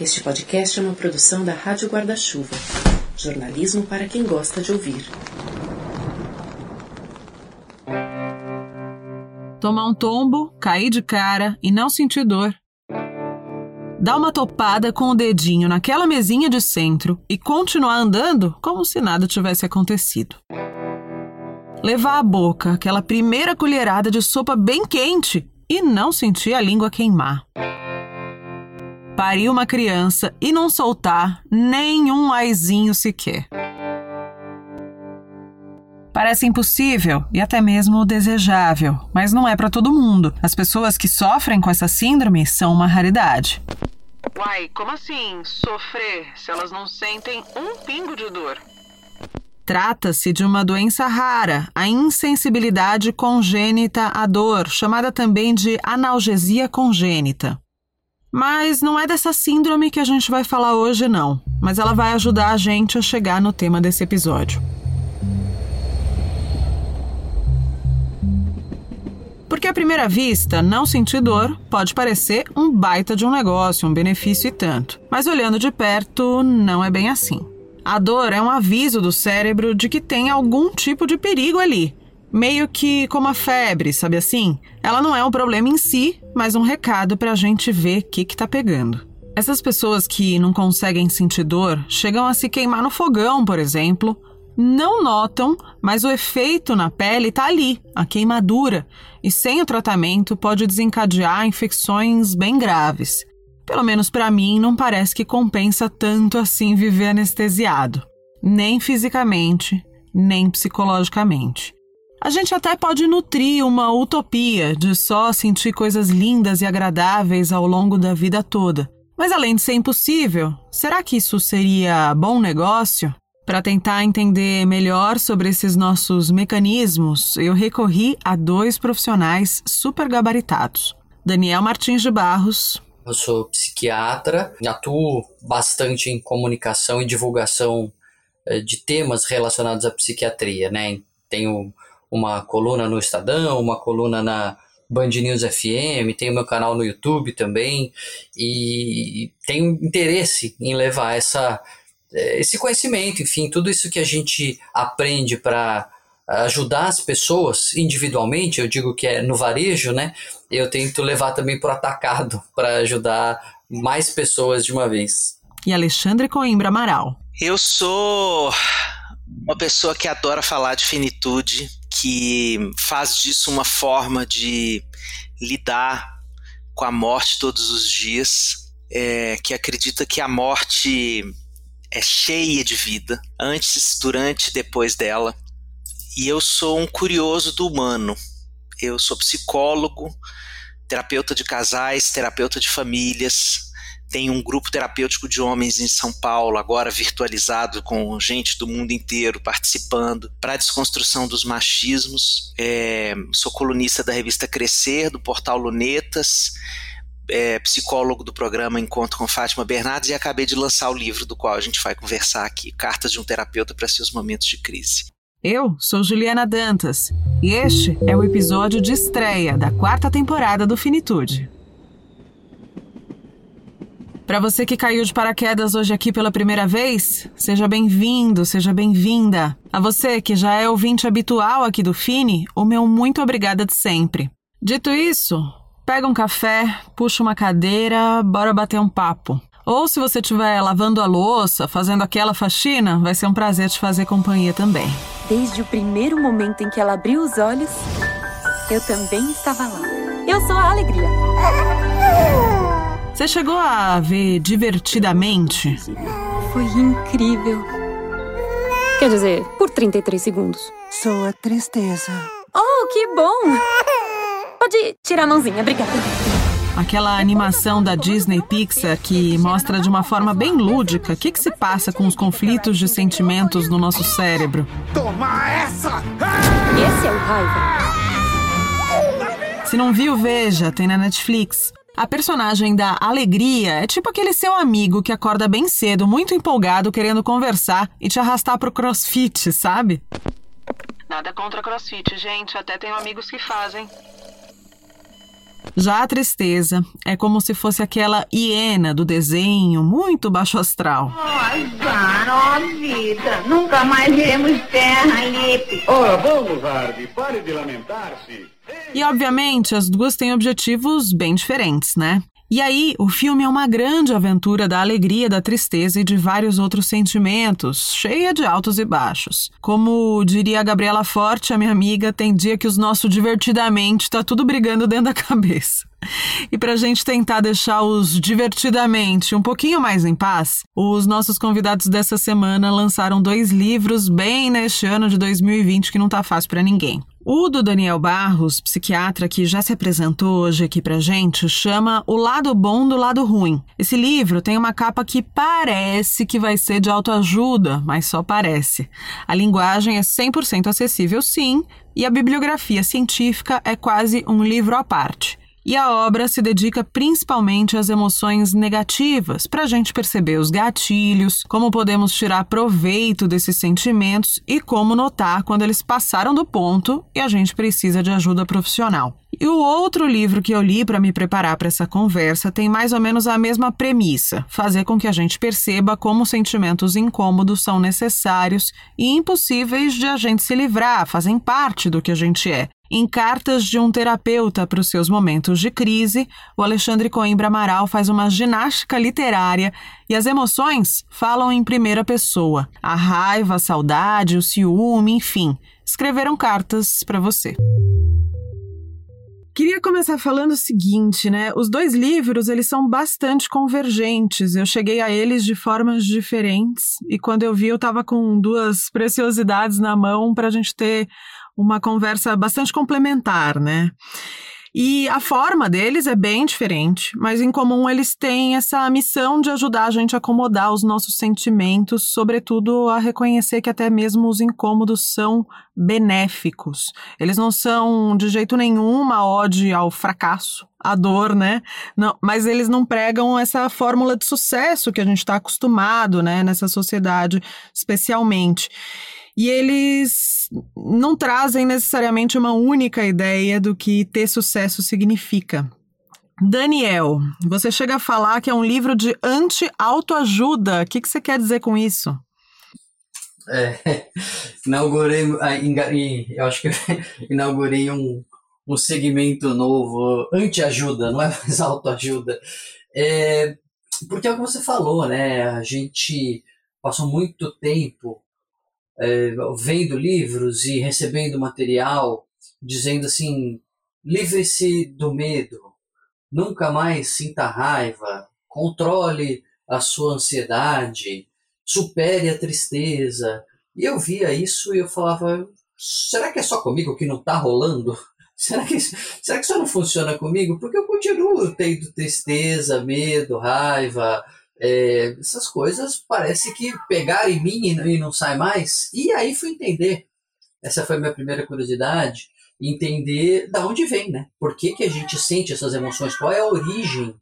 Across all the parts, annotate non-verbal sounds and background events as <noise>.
Este podcast é uma produção da Rádio Guarda-Chuva. Jornalismo para quem gosta de ouvir. Tomar um tombo, cair de cara e não sentir dor. Dar uma topada com o dedinho naquela mesinha de centro e continuar andando como se nada tivesse acontecido. Levar à boca aquela primeira colherada de sopa bem quente e não sentir a língua queimar. Parir uma criança e não soltar nenhum aizinho sequer. Parece impossível e até mesmo desejável, mas não é para todo mundo. As pessoas que sofrem com essa síndrome são uma raridade. Uai, como assim sofrer se elas não sentem um pingo de dor? Trata-se de uma doença rara, a insensibilidade congênita à dor, chamada também de analgesia congênita. Mas não é dessa síndrome que a gente vai falar hoje, não. Mas ela vai ajudar a gente a chegar no tema desse episódio. Porque à primeira vista, não sentir dor pode parecer um baita de um negócio, um benefício e tanto. Mas olhando de perto, não é bem assim. A dor é um aviso do cérebro de que tem algum tipo de perigo ali. Meio que como a febre, sabe assim? Ela não é um problema em si, mas um recado para a gente ver o que, está pegando. Essas pessoas que não conseguem sentir dor chegam a se queimar no fogão, por exemplo, não notam, mas o efeito na pele está ali, a queimadura, e sem o tratamento pode desencadear infecções bem graves. Pelo menos para mim, não parece que compensa tanto assim viver anestesiado, nem fisicamente, nem psicologicamente. A gente até pode nutrir uma utopia de só sentir coisas lindas e agradáveis ao longo da vida toda. Mas além de ser impossível, será que isso seria bom negócio? Para tentar entender melhor sobre esses nossos mecanismos, eu recorri a dois profissionais super gabaritados. Daniel Martins de Barros. Eu sou psiquiatra, atuo bastante em comunicação e divulgação eh, de temas relacionados à psiquiatria, né? Tenho uma coluna no Estadão, uma coluna na Band News FM, tenho meu canal no YouTube também e tenho interesse em levar essa é, esse conhecimento, enfim, tudo isso que a gente aprende para ajudar as pessoas individualmente, eu digo que é no varejo, né? Eu tento levar também para o atacado <laughs> para ajudar mais pessoas de uma vez. E Alexandre Coimbra Amaral. Eu sou uma pessoa que adora falar de finitude, que faz disso uma forma de lidar com a morte todos os dias, é, que acredita que a morte é cheia de vida, antes, durante e depois dela. E eu sou um curioso do humano. Eu sou psicólogo, terapeuta de casais, terapeuta de famílias. Tenho um grupo terapêutico de homens em São Paulo, agora virtualizado, com gente do mundo inteiro participando, para a desconstrução dos machismos. É, sou colunista da revista Crescer, do portal Lunetas é, psicólogo do programa Encontro com Fátima Bernardes e acabei de lançar o livro do qual a gente vai conversar aqui, Cartas de um Terapeuta para Seus Momentos de Crise. Eu sou Juliana Dantas e este é o episódio de estreia da quarta temporada do Finitude. Para você que caiu de paraquedas hoje aqui pela primeira vez, seja bem-vindo, seja bem-vinda. A você que já é ouvinte habitual aqui do Fini, o meu muito obrigada de sempre. Dito isso, Pega um café, puxa uma cadeira, bora bater um papo. Ou se você estiver lavando a louça, fazendo aquela faxina, vai ser um prazer te fazer companhia também. Desde o primeiro momento em que ela abriu os olhos, eu também estava lá. Eu sou a alegria. Você chegou a ver divertidamente? Foi incrível. Quer dizer, por 33 segundos. Sou a tristeza. Oh, que bom! Pode tirar a mãozinha, obrigada. Aquela animação da Disney Pixar que mostra de uma forma bem lúdica o que, que se passa com os conflitos de sentimentos no nosso cérebro. Toma essa! Esse é o raiva. Se não viu, veja, tem na Netflix. A personagem da Alegria é tipo aquele seu amigo que acorda bem cedo, muito empolgado, querendo conversar e te arrastar pro crossfit, sabe? Nada contra crossfit, gente. Até tenho amigos que fazem. Já a tristeza é como se fosse aquela hiena do desenho, muito baixo astral. Oh, azar, ó oh, vida. Nunca mais iremos terra, Lipe. Ora, vamos, Harvey. Pare de lamentar-se. E obviamente as duas têm objetivos bem diferentes, né? E aí, o filme é uma grande aventura da alegria, da tristeza e de vários outros sentimentos, cheia de altos e baixos. Como diria a Gabriela Forte, a minha amiga, tem dia que os nossos divertidamente tá tudo brigando dentro da cabeça. E para a gente tentar deixar os divertidamente um pouquinho mais em paz, os nossos convidados dessa semana lançaram dois livros bem neste ano de 2020 que não tá fácil para ninguém. O do Daniel Barros, psiquiatra que já se apresentou hoje aqui pra gente, chama O Lado Bom do Lado Ruim. Esse livro tem uma capa que parece que vai ser de autoajuda, mas só parece. A linguagem é 100% acessível, sim, e a bibliografia científica é quase um livro à parte. E a obra se dedica principalmente às emoções negativas, para a gente perceber os gatilhos, como podemos tirar proveito desses sentimentos e como notar quando eles passaram do ponto e a gente precisa de ajuda profissional. E o outro livro que eu li para me preparar para essa conversa tem mais ou menos a mesma premissa: fazer com que a gente perceba como sentimentos incômodos são necessários e impossíveis de a gente se livrar, fazem parte do que a gente é. Em Cartas de um Terapeuta para os seus momentos de crise, o Alexandre Coimbra Amaral faz uma ginástica literária e as emoções falam em primeira pessoa. A raiva, a saudade, o ciúme, enfim, escreveram cartas para você. Queria começar falando o seguinte, né? Os dois livros, eles são bastante convergentes. Eu cheguei a eles de formas diferentes e quando eu vi, eu estava com duas preciosidades na mão para a gente ter uma conversa bastante complementar, né? E a forma deles é bem diferente, mas em comum eles têm essa missão de ajudar a gente a acomodar os nossos sentimentos, sobretudo a reconhecer que até mesmo os incômodos são benéficos. Eles não são de jeito nenhum uma ode ao fracasso, à dor, né? Não, mas eles não pregam essa fórmula de sucesso que a gente está acostumado, né, nessa sociedade, especialmente. E eles não trazem necessariamente uma única ideia do que ter sucesso significa. Daniel, você chega a falar que é um livro de anti-autoajuda. O que, que você quer dizer com isso? É, <laughs> inaugurei, ah, eu acho que <laughs> inaugurei um, um segmento novo, anti-ajuda, não é mais <laughs> autoajuda. É, porque é o que você falou, né? A gente passou muito tempo é, vendo livros e recebendo material dizendo assim: livre-se do medo, nunca mais sinta raiva, controle a sua ansiedade, supere a tristeza. E eu via isso e eu falava: será que é só comigo que não está rolando? <laughs> Será que, será que isso não funciona comigo? Porque eu continuo tendo tristeza, medo, raiva, é, essas coisas parece que pegaram em mim e não sai mais. E aí fui entender. Essa foi a minha primeira curiosidade, entender da onde vem, né? Por que, que a gente sente essas emoções? Qual é a origem,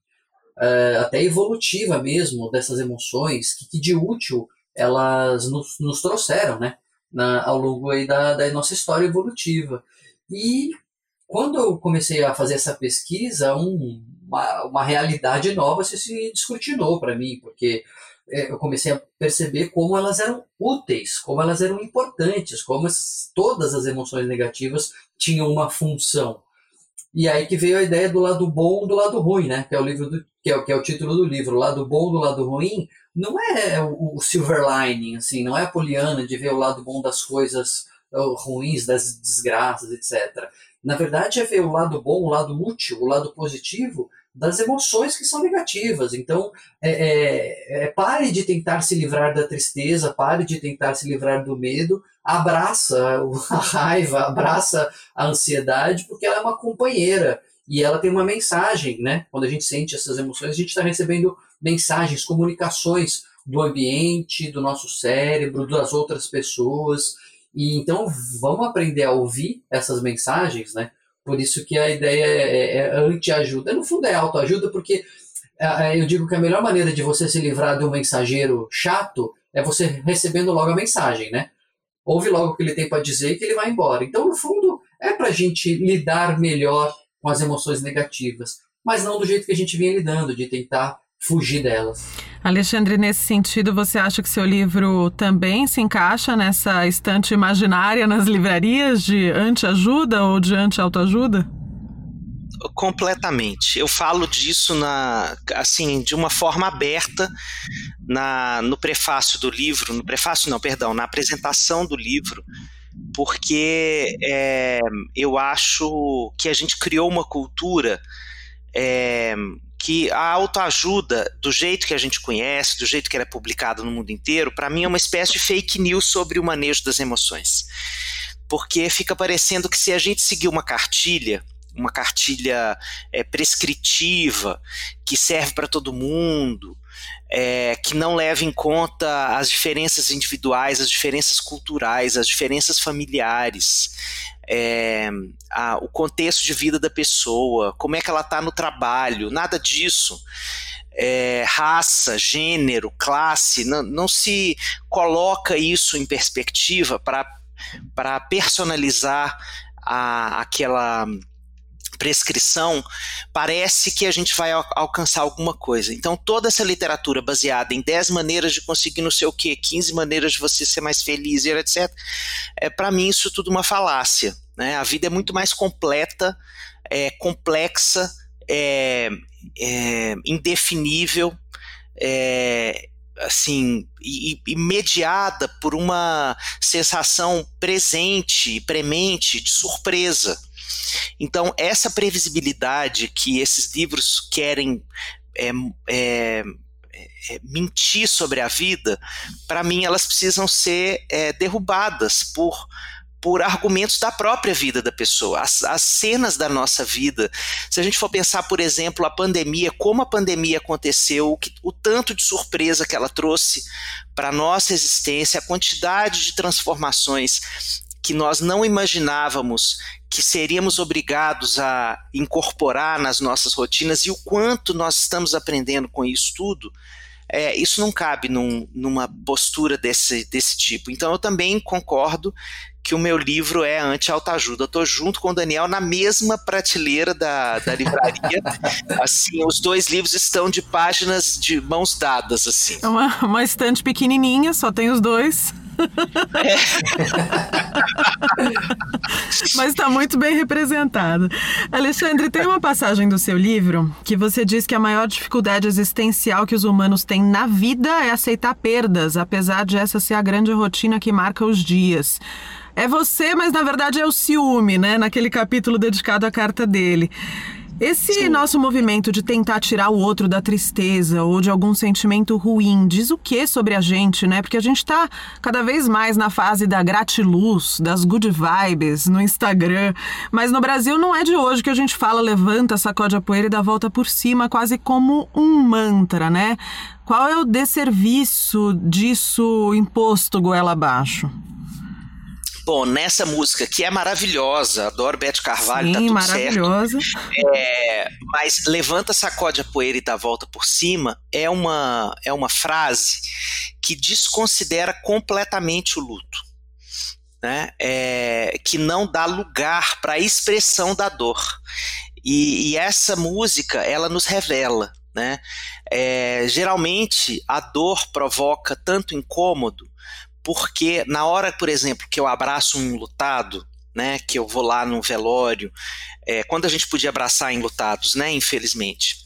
é, até evolutiva mesmo, dessas emoções? Que, que de útil elas nos, nos trouxeram, né? Na, ao longo aí da, da nossa história evolutiva. E quando eu comecei a fazer essa pesquisa, um, uma, uma realidade nova se, se descortinou para mim, porque é, eu comecei a perceber como elas eram úteis, como elas eram importantes, como as, todas as emoções negativas tinham uma função. E aí que veio a ideia do lado bom do lado ruim, né? Que é o livro do, que, é, que é o título do livro, lado bom do lado ruim. Não é o, o silver lining, assim, não é a poliana de ver o lado bom das coisas ruins, das desgraças, etc. Na verdade, é ver o lado bom, o lado útil, o lado positivo das emoções que são negativas. Então, é, é, é, pare de tentar se livrar da tristeza, pare de tentar se livrar do medo, abraça <laughs> a raiva, abraça a ansiedade, porque ela é uma companheira e ela tem uma mensagem, né? Quando a gente sente essas emoções, a gente está recebendo mensagens, comunicações do ambiente, do nosso cérebro, das outras pessoas. E então vamos aprender a ouvir essas mensagens, né? Por isso que a ideia é, é anti-ajuda. No fundo é autoajuda, porque é, é, eu digo que a melhor maneira de você se livrar de um mensageiro chato é você recebendo logo a mensagem, né? Ouve logo o que ele tem para dizer e que ele vai embora. Então, no fundo, é para a gente lidar melhor com as emoções negativas, mas não do jeito que a gente vinha lidando, de tentar fugir delas. Alexandre, nesse sentido, você acha que seu livro também se encaixa nessa estante imaginária nas livrarias de anti-ajuda ou de anti-autoajuda? completamente. Eu falo disso na, assim, de uma forma aberta na, no prefácio do livro, no prefácio não, perdão, na apresentação do livro, porque é, eu acho que a gente criou uma cultura é, que a autoajuda, do jeito que a gente conhece, do jeito que ela é publicada no mundo inteiro, para mim é uma espécie de fake news sobre o manejo das emoções. Porque fica parecendo que se a gente seguir uma cartilha, uma cartilha é, prescritiva que serve para todo mundo, é, que não leva em conta as diferenças individuais, as diferenças culturais, as diferenças familiares, é, a, o contexto de vida da pessoa, como é que ela está no trabalho, nada disso. É, raça, gênero, classe, não, não se coloca isso em perspectiva para personalizar a, aquela prescrição, parece que a gente vai al alcançar alguma coisa. Então, toda essa literatura baseada em 10 maneiras de conseguir não sei o quê, 15 maneiras de você ser mais feliz, etc., é, para mim isso tudo uma falácia. Né? A vida é muito mais completa, é, complexa, é, é indefinível, é, assim, e, mediada por uma sensação presente, premente, de surpresa. Então, essa previsibilidade que esses livros querem é, é, é, mentir sobre a vida, para mim elas precisam ser é, derrubadas por por argumentos da própria vida da pessoa, as, as, cenas da nossa vida. Se a gente for pensar, por exemplo, a pandemia, como a pandemia aconteceu, o, que, o tanto de surpresa que ela trouxe para a nossa existência, a quantidade de transformações que nós não imaginávamos que seríamos obrigados a incorporar nas nossas rotinas e o quanto nós estamos aprendendo com isso tudo, é, isso não cabe num, numa postura desse, desse tipo. Então eu também concordo que o meu livro é anti-autoajuda. Eu estou junto com o Daniel na mesma prateleira da, da livraria. <laughs> assim, os dois livros estão de páginas de mãos dadas, assim. É uma, uma estante pequenininha, só tem os dois. É. Mas está muito bem representado. Alexandre, tem uma passagem do seu livro que você diz que a maior dificuldade existencial que os humanos têm na vida é aceitar perdas, apesar de essa ser a grande rotina que marca os dias. É você, mas na verdade é o ciúme, né? Naquele capítulo dedicado à carta dele. Esse Sim. nosso movimento de tentar tirar o outro da tristeza ou de algum sentimento ruim diz o que sobre a gente, né? Porque a gente tá cada vez mais na fase da gratiluz, das good vibes no Instagram. Mas no Brasil não é de hoje que a gente fala levanta, sacode a poeira e dá volta por cima, quase como um mantra, né? Qual é o desserviço disso imposto goela abaixo? Bom, nessa música que é maravilhosa, adoro Beth Carvalho, Sim, tá tudo maravilhosa. certo. É, mas levanta, sacode a poeira e dá volta por cima é uma, é uma frase que desconsidera completamente o luto. Né? É, que não dá lugar para a expressão da dor. E, e, essa música, ela nos revela. Né? É, geralmente, a dor provoca tanto incômodo porque na hora, por exemplo, que eu abraço um lutado, né, que eu vou lá no velório, é, quando a gente podia abraçar enlutados, né, infelizmente.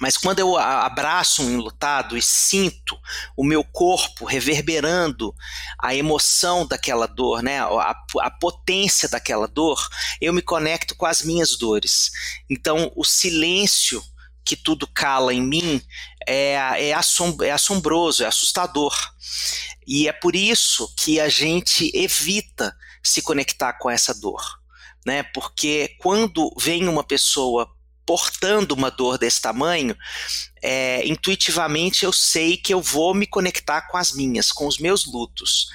Mas quando eu abraço um enlutado e sinto o meu corpo reverberando a emoção daquela dor, né, a, a potência daquela dor, eu me conecto com as minhas dores. Então, o silêncio que tudo cala em mim é, é, assom é assombroso, é assustador. E é por isso que a gente evita se conectar com essa dor, né? Porque quando vem uma pessoa portando uma dor desse tamanho, é, intuitivamente eu sei que eu vou me conectar com as minhas, com os meus lutos.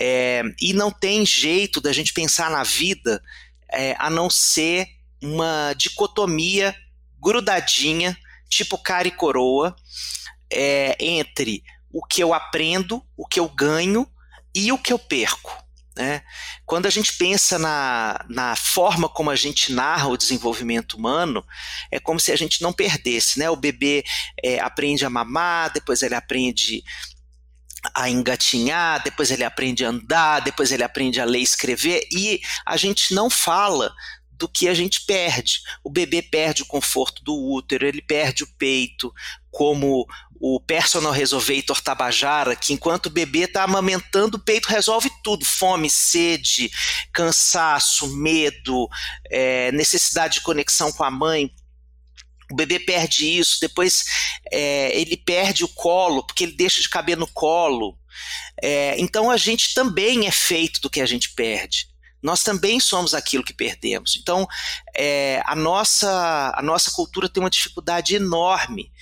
É, e não tem jeito da gente pensar na vida é, a não ser uma dicotomia grudadinha, tipo cara e coroa, é, entre o que eu aprendo, o que eu ganho e o que eu perco. Né? Quando a gente pensa na, na forma como a gente narra o desenvolvimento humano, é como se a gente não perdesse. Né? O bebê é, aprende a mamar, depois ele aprende a engatinhar, depois ele aprende a andar, depois ele aprende a ler e escrever, e a gente não fala do que a gente perde. O bebê perde o conforto do útero, ele perde o peito, como o personal resolvator Tabajara, que enquanto o bebê está amamentando, o peito resolve tudo: fome, sede, cansaço, medo, é, necessidade de conexão com a mãe. O bebê perde isso, depois é, ele perde o colo, porque ele deixa de caber no colo. É, então a gente também é feito do que a gente perde nós também somos aquilo que perdemos. Então, é, a, nossa, a nossa cultura tem uma dificuldade enorme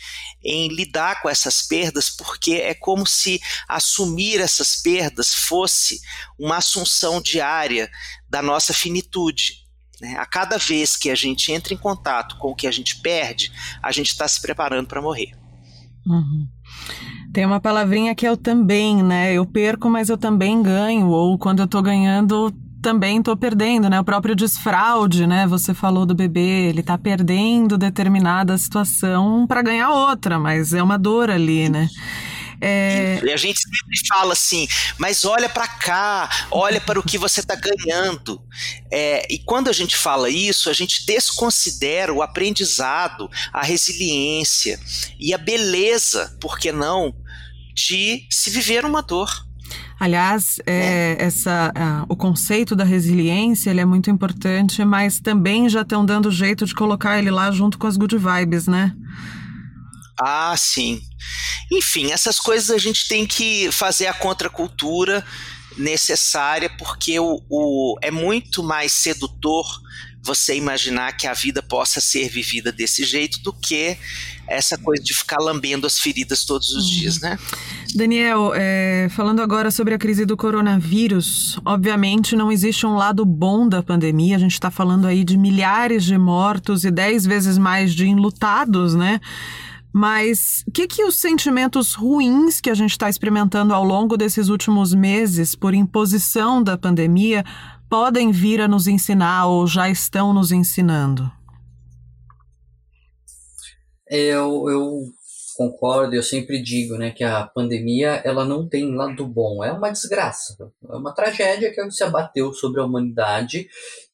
em lidar com essas perdas, porque é como se assumir essas perdas fosse uma assunção diária da nossa finitude. Né? A cada vez que a gente entra em contato com o que a gente perde, a gente está se preparando para morrer. Uhum. Tem uma palavrinha que é o também, né? Eu perco, mas eu também ganho. Ou quando eu tô ganhando, também estou perdendo, né? O próprio desfraude, né? Você falou do bebê, ele está perdendo determinada situação para ganhar outra, mas é uma dor ali, né? É... E a gente sempre fala assim, mas olha para cá, olha para o que você está ganhando. É, e quando a gente fala isso, a gente desconsidera o aprendizado, a resiliência e a beleza, por que não, de se viver uma dor. Aliás, é, é. essa, o conceito da resiliência ele é muito importante, mas também já estão dando jeito de colocar ele lá junto com as good vibes, né? Ah, sim. Enfim, essas coisas a gente tem que fazer a contracultura necessária, porque o, o, é muito mais sedutor você imaginar que a vida possa ser vivida desse jeito do que essa coisa de ficar lambendo as feridas todos os uhum. dias, né? Daniel, é, falando agora sobre a crise do coronavírus, obviamente não existe um lado bom da pandemia. A gente está falando aí de milhares de mortos e dez vezes mais de enlutados, né? Mas o que, que os sentimentos ruins que a gente está experimentando ao longo desses últimos meses por imposição da pandemia podem vir a nos ensinar ou já estão nos ensinando? Eu, eu concordo, eu sempre digo né, que a pandemia ela não tem lado bom, é uma desgraça, é uma tragédia que se abateu sobre a humanidade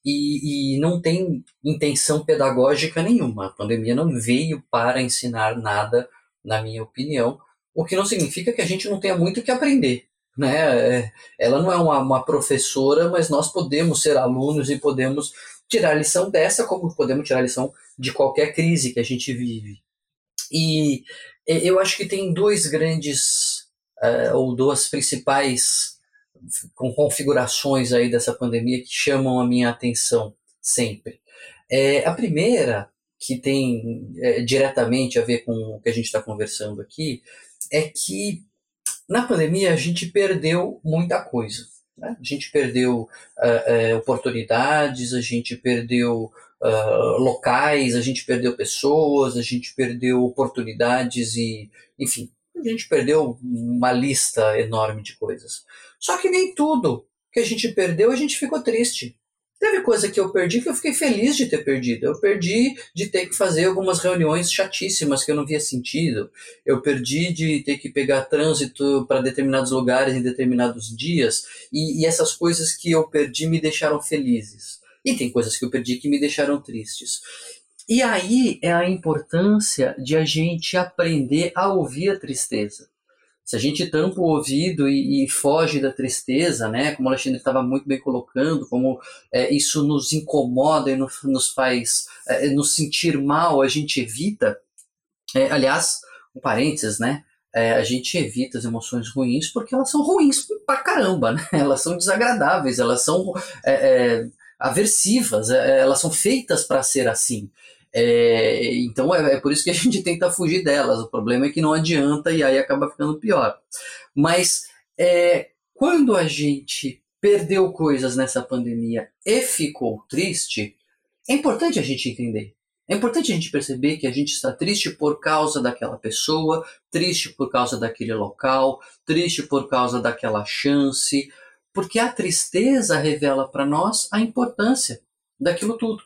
e, e não tem intenção pedagógica nenhuma. A pandemia não veio para ensinar nada, na minha opinião, o que não significa que a gente não tenha muito que aprender né? É, ela não é uma, uma professora, mas nós podemos ser alunos e podemos tirar lição dessa, como podemos tirar lição de qualquer crise que a gente vive. E eu acho que tem dois grandes, uh, ou duas principais com configurações aí dessa pandemia que chamam a minha atenção sempre. É, a primeira, que tem é, diretamente a ver com o que a gente está conversando aqui, é que na pandemia, a gente perdeu muita coisa. Né? A gente perdeu uh, uh, oportunidades, a gente perdeu uh, locais, a gente perdeu pessoas, a gente perdeu oportunidades e, enfim, a gente perdeu uma lista enorme de coisas. Só que nem tudo que a gente perdeu a gente ficou triste. Teve coisa que eu perdi que eu fiquei feliz de ter perdido. Eu perdi de ter que fazer algumas reuniões chatíssimas que eu não via sentido. Eu perdi de ter que pegar trânsito para determinados lugares em determinados dias. E, e, essas coisas que eu perdi me deixaram felizes. E tem coisas que eu perdi que me deixaram tristes. E aí é a importância de a gente aprender a ouvir a tristeza se a gente tampa o ouvido e, e foge da tristeza, né, como a Alexandre estava muito bem colocando, como é, isso nos incomoda e no, nos faz é, nos sentir mal, a gente evita. É, aliás, um parênteses, né? É, a gente evita as emoções ruins porque elas são ruins pra caramba, né? Elas são desagradáveis, elas são é, é, aversivas, elas são feitas para ser assim. É, então é, é, por isso que a <laughs> gente tenta fugir delas. O problema é que não adianta e aí acaba ficando pior. Mas é, quando a gente perdeu coisas nessa pandemia e ficou triste, é importante a gente entender. É importante a gente perceber que a gente está triste por causa daquela pessoa, triste por causa daquele local, triste por causa daquela chance, porque a tristeza revela para nós a importância daquilo tudo.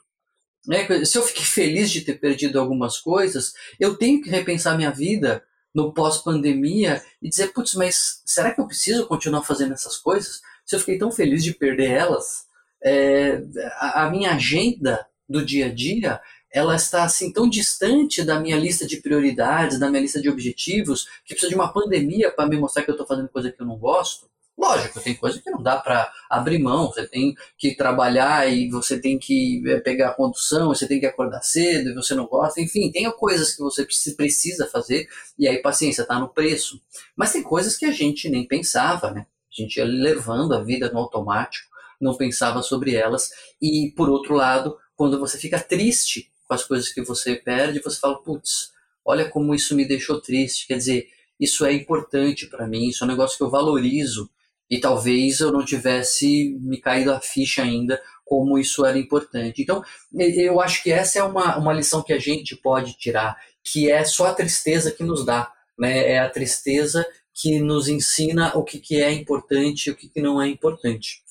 Né? Se eu fiquei feliz de ter perdido algumas coisas, eu tenho que repensar minha vida no pós-pandemia e dizer, putz, mas será que eu preciso continuar fazendo essas coisas? Se eu fiquei tão feliz de perder elas, é, a, a minha agenda do dia a dia ela está assim tão distante da minha lista de prioridades, da minha lista de objetivos, que precisa de uma pandemia para me mostrar que eu estou fazendo coisa que eu não gosto. Lógico, tem coisa que não dá para abrir mão, você tem que trabalhar e você tem que é, pegar a condução, você tem que acordar cedo e você não gosta, enfim, tem coisas que você precisa fazer e aí paciência, está no preço. Mas tem coisas que a gente nem pensava, né? A gente ia levando a vida no automático, não pensava sobre elas e por outro lado, quando você fica triste com as coisas que você perde, você fala, putz, olha como isso me deixou triste. Quer dizer, isso é importante para mim, isso é um negócio que eu valorizo e talvez eu não tivesse me caído a ficha ainda como isso era importante. Então, eu acho que essa é uma, uma lição que a gente pode tirar, que é só a tristeza que nos dá, né? É a tristeza que nos ensina o que, que é importante e o que, que não é importante.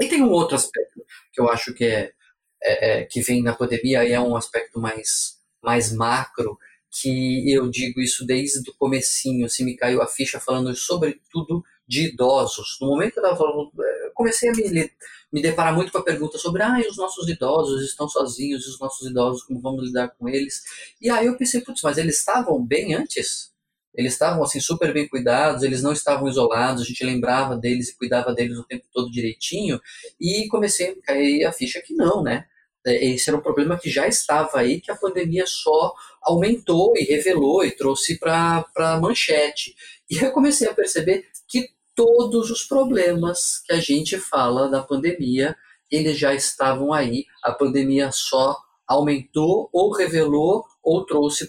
E tem um outro aspecto que eu acho que é é, é, que vem na pandemia é um aspecto mais, mais macro, que eu digo isso desde o comecinho, assim, me caiu a ficha falando sobretudo de idosos. No momento que eu estava falando, é, comecei a me, me deparar muito com a pergunta sobre ah, os nossos idosos estão sozinhos, os nossos idosos, como vamos lidar com eles? E aí eu pensei, putz, mas eles estavam bem antes? Eles estavam assim super bem cuidados, eles não estavam isolados, a gente lembrava deles e cuidava deles o tempo todo direitinho, e comecei a cair a ficha que não, né? É, esse era um problema que já estava aí, que a pandemia só aumentou e revelou e trouxe para a manchete. E eu comecei a perceber todos os problemas que a gente fala da pandemia, eles já estavam aí. A pandemia só aumentou ou revelou ou trouxe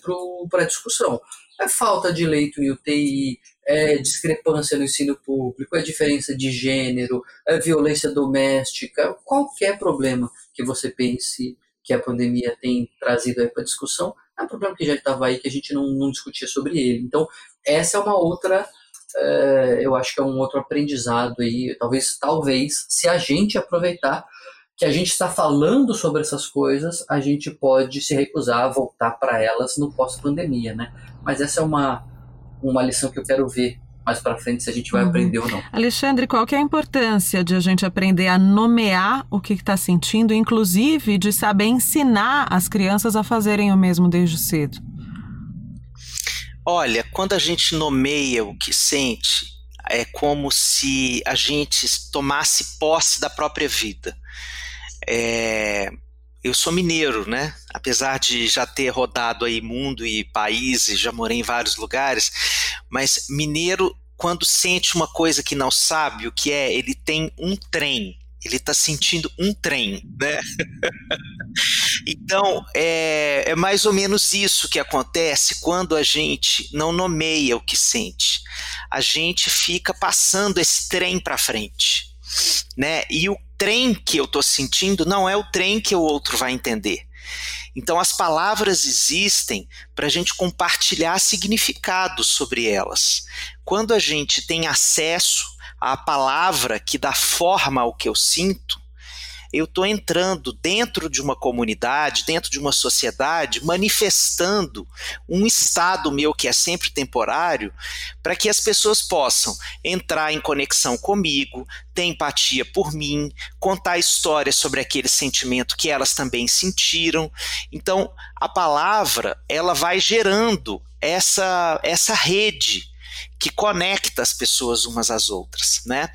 para a discussão. É falta de leito em UTI, é discrepância no ensino público, é diferença de gênero, é violência doméstica, qualquer problema que você pense que a pandemia tem trazido aí para discussão, é um problema que já estava aí, que a gente não, não discutia sobre ele. Então, essa é uma outra, é, eu acho que é um outro aprendizado aí, talvez, talvez, se a gente aproveitar que a gente está falando sobre essas coisas, a gente pode se recusar a voltar para elas no pós-pandemia, né? Mas essa é uma, uma lição que eu quero ver mais para frente se a gente vai uhum. aprender ou não. Alexandre, qual que é a importância de a gente aprender a nomear o que está sentindo, inclusive de saber ensinar as crianças a fazerem o mesmo desde cedo? Olha, quando a gente nomeia o que sente, é como se a gente tomasse posse da própria vida. É, eu sou mineiro, né? Apesar de já ter rodado aí mundo e países, já morei em vários lugares, mas mineiro, quando sente uma coisa que não sabe o que é, ele tem um trem. Ele está sentindo um trem, né? <laughs> então, é, é mais ou menos isso que acontece quando a gente não nomeia o que sente. A gente fica passando esse trem para frente né? E o trem que eu estou sentindo não é o trem que o outro vai entender. Então, as palavras existem para a gente compartilhar significados sobre elas. Quando a gente tem acesso à palavra que dá forma ao que eu sinto, eu estou entrando dentro de uma comunidade, dentro de uma sociedade, manifestando um estado meu que é sempre temporário, para que as pessoas possam entrar em conexão comigo, ter empatia por mim, contar histórias sobre aquele sentimento que elas também sentiram. Então, a palavra, ela vai gerando essa, essa rede que conecta as pessoas umas às outras, né?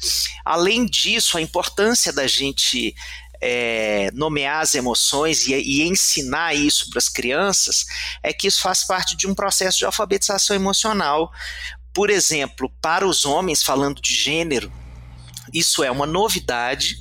Além disso, a importância da gente é, nomear as emoções e, e ensinar isso para as crianças, é que isso faz parte de um processo de alfabetização emocional. Por exemplo, para os homens, falando de gênero, isso é uma novidade,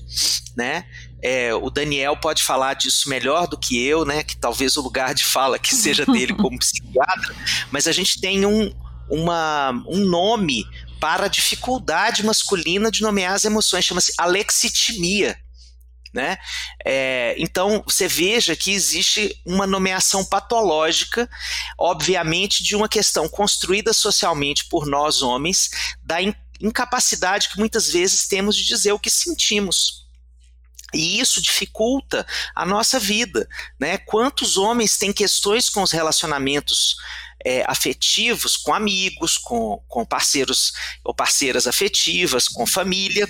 né? É, o Daniel pode falar disso melhor do que eu, né? Que talvez o lugar de fala que seja dele como <laughs> psiquiatra, mas a gente tem um, uma, um nome para a dificuldade masculina de nomear as emoções, chama-se alexitimia. Né? É, então você veja que existe uma nomeação patológica, obviamente, de uma questão construída socialmente por nós homens, da incapacidade que muitas vezes temos de dizer o que sentimos. E isso dificulta a nossa vida, né? Quantos homens têm questões com os relacionamentos é, afetivos, com amigos, com, com parceiros ou parceiras afetivas, com família,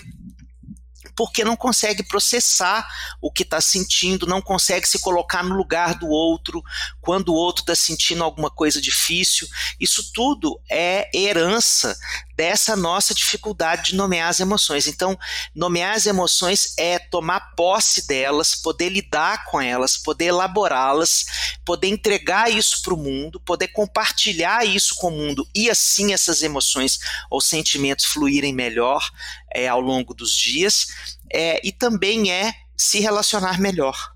porque não consegue processar o que está sentindo, não consegue se colocar no lugar do outro, quando o outro está sentindo alguma coisa difícil. Isso tudo é herança dessa nossa dificuldade de nomear as emoções. Então, nomear as emoções é tomar posse delas, poder lidar com elas, poder elaborá-las, poder entregar isso para o mundo, poder compartilhar isso com o mundo e assim essas emoções ou sentimentos fluírem melhor é, ao longo dos dias. É, e também é se relacionar melhor.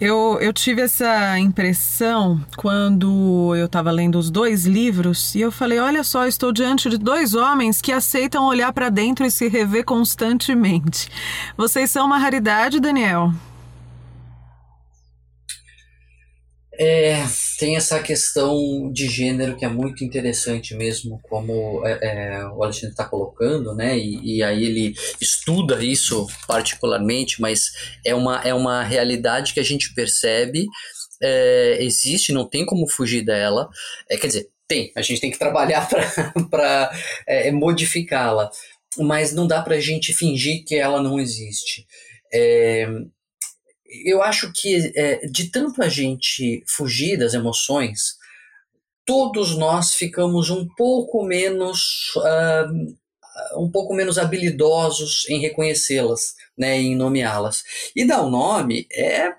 Eu, eu tive essa impressão quando eu estava lendo os dois livros e eu falei: olha só, estou diante de dois homens que aceitam olhar para dentro e se rever constantemente. Vocês são uma raridade, Daniel? É, tem essa questão de gênero que é muito interessante mesmo, como é, é, o Alexandre está colocando, né? E, e, aí ele estuda isso particularmente, mas é uma, é uma realidade que a gente percebe, é, existe, não tem como fugir dela. É, quer dizer, tem, a gente tem que trabalhar <laughs> para modificá-la, mas não dá para a gente fingir que ela não existe. Eu acho que é, de tanto a gente fugir das emoções, todos nós ficamos um pouco menos uh, um pouco menos habilidosos em reconhecê-las, né, em nomeá-las. E dar um nome é,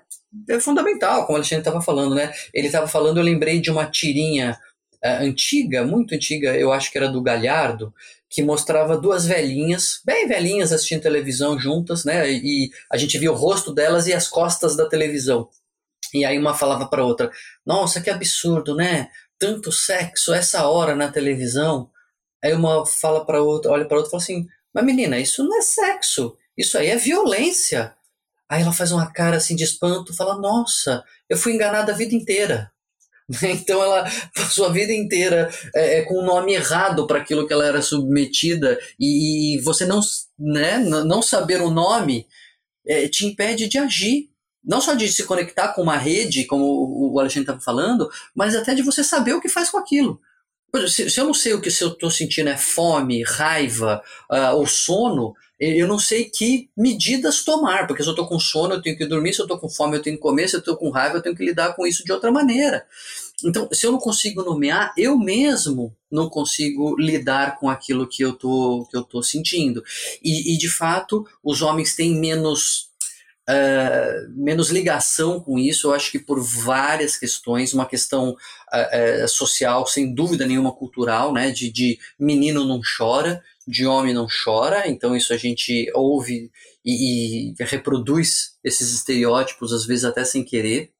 é fundamental, como o Alexandre estava falando, né? Ele estava falando, eu lembrei de uma tirinha uh, antiga, muito antiga, eu acho que era do Galhardo, que mostrava duas velhinhas, bem velhinhas, assistindo televisão juntas, né? E a gente via o rosto delas e as costas da televisão. E aí uma falava para outra: Nossa, que absurdo, né? Tanto sexo essa hora na televisão. Aí uma fala para outra, olha para outra e fala assim: Mas menina, isso não é sexo, isso aí é violência. Aí ela faz uma cara assim de espanto, fala: Nossa, eu fui enganada a vida inteira. <laughs> Então ela passou a vida inteira é, é com o nome errado para aquilo que ela era submetida e você não, né, não saber o nome é, te impede de agir. Não só de se conectar com uma rede, como o Alexandre estava falando, mas até de você saber o que faz com aquilo. Se, se eu não sei o que se eu estou sentindo é fome, raiva uh, ou sono, eu não sei que medidas tomar, porque se eu estou com sono eu tenho que dormir, se eu estou com fome eu tenho que comer, se eu estou com raiva eu tenho que lidar com isso de outra maneira. Então, se eu não consigo nomear, eu mesmo não consigo lidar com aquilo que eu tô, que eu tô sentindo. E, e de fato, os homens têm menos Uh, menos ligação com isso, eu acho que por várias questões, uma questão uh, uh, social, sem dúvida nenhuma cultural, né, de, de menino não chora, de homem não chora, então isso a gente ouve e, e reproduz esses estereótipos, às vezes até sem querer.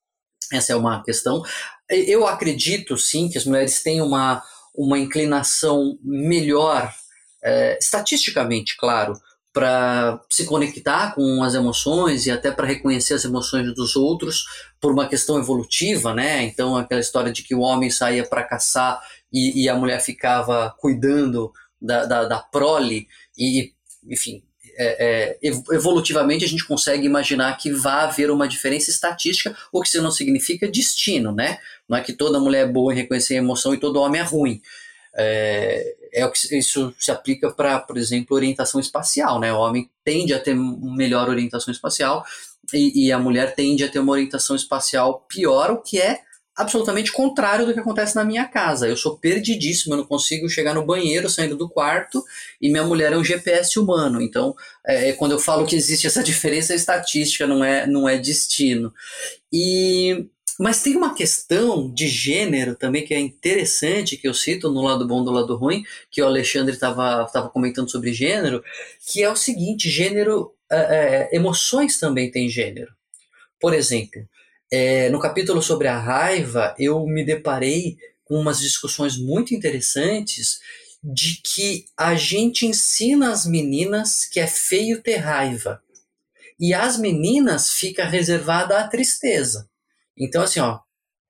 Essa é uma questão. Eu acredito, sim, que as mulheres têm uma, uma inclinação melhor, é, estatisticamente, claro, para se conectar com as emoções e até para reconhecer as emoções dos outros por uma questão evolutiva, né? Então, aquela história de que o homem saía para caçar e, e, a mulher ficava cuidando da, da, da prole, e, enfim, é, é, evolutivamente a gente consegue imaginar que vai haver uma diferença estatística, o que isso não significa destino, né? Não é que toda mulher é boa em reconhecer a emoção e todo homem é ruim. É, é isso se aplica para, por exemplo, orientação espacial, né? O homem tende a ter melhor orientação espacial e, e a mulher tende a ter uma orientação espacial pior, o que é absolutamente contrário do que acontece na minha casa. Eu sou perdidíssimo, eu não consigo chegar no banheiro saindo do quarto e minha mulher é um GPS humano. Então, é, é, quando eu falo que existe essa <laughs> diferença estatística, não é, não é destino. E mas tem uma questão de gênero também que é interessante, que eu cito no lado bom do lado ruim, que o Alexandre estava comentando sobre gênero, que é o seguinte: gênero, é, é, emoções também têm gênero. Por exemplo, é, no capítulo sobre a raiva, eu me deparei com umas discussões muito interessantes de que a gente ensina as meninas que é feio ter raiva. E as meninas fica reservada a tristeza. Então, assim, ó,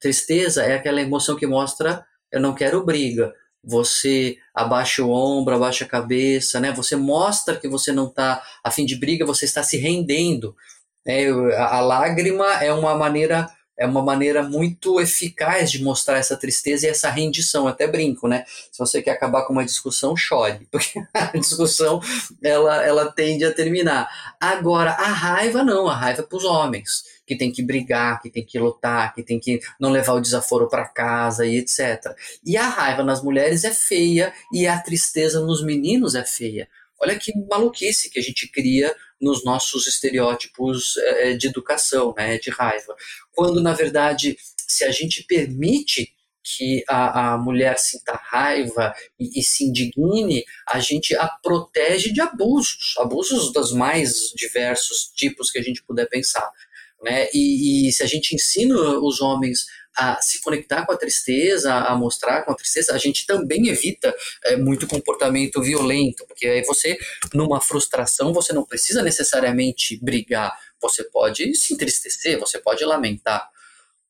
tristeza é aquela emoção que mostra eu não quero briga. você abaixa o ombro, abaixa a cabeça, né? Você mostra que você não está a fim de briga, você está se rendendo. É, a, lágrima é uma maneira é uma maneira muito eficaz de mostrar essa tristeza e essa rendição. Eu até brinco, né? Se você quer acabar com uma discussão, chore, <laughs> porque a discussão ela, ela tende a terminar. Agora, a raiva não, a raiva é para os homens, que tem que brigar, que tem que lutar, que tem que não levar o desaforo para casa e etc. E a raiva nas mulheres é feia e a tristeza nos meninos é feia. Olha que maluquice que a gente cria nos nossos estereótipos é, de educação, né, de raiva. Quando, na verdade, se a gente permite que a, a mulher sinta raiva e, e, se indigne, a gente a protege de abusos, abusos dos mais diversos tipos que a gente puder pensar. Né? E, e se a gente ensina os homens a se conectar com a tristeza, a mostrar com a tristeza, a gente também evita é, muito comportamento violento, porque aí você, numa frustração, você não precisa necessariamente brigar, você pode se entristecer, você pode lamentar,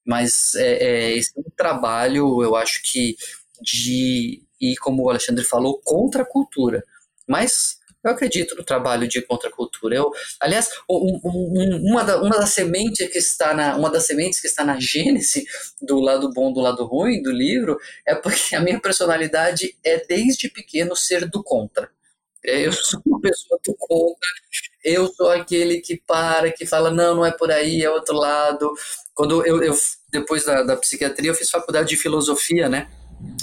mas é, é, esse é um trabalho, eu acho que de ir, como o Alexandre falou, contra a cultura, mas eu acredito no trabalho de contracultura. Eu, aliás, um, um, uma, da, uma das sementes que está na uma das sementes que está na gênese do lado bom do lado ruim do livro é porque a minha personalidade é desde pequeno ser do contra. É, eu sou uma pessoa do contra. Eu sou aquele que para, que fala não, não é por aí, é outro lado. Quando eu, eu depois da, da psiquiatria eu fiz faculdade de filosofia, né?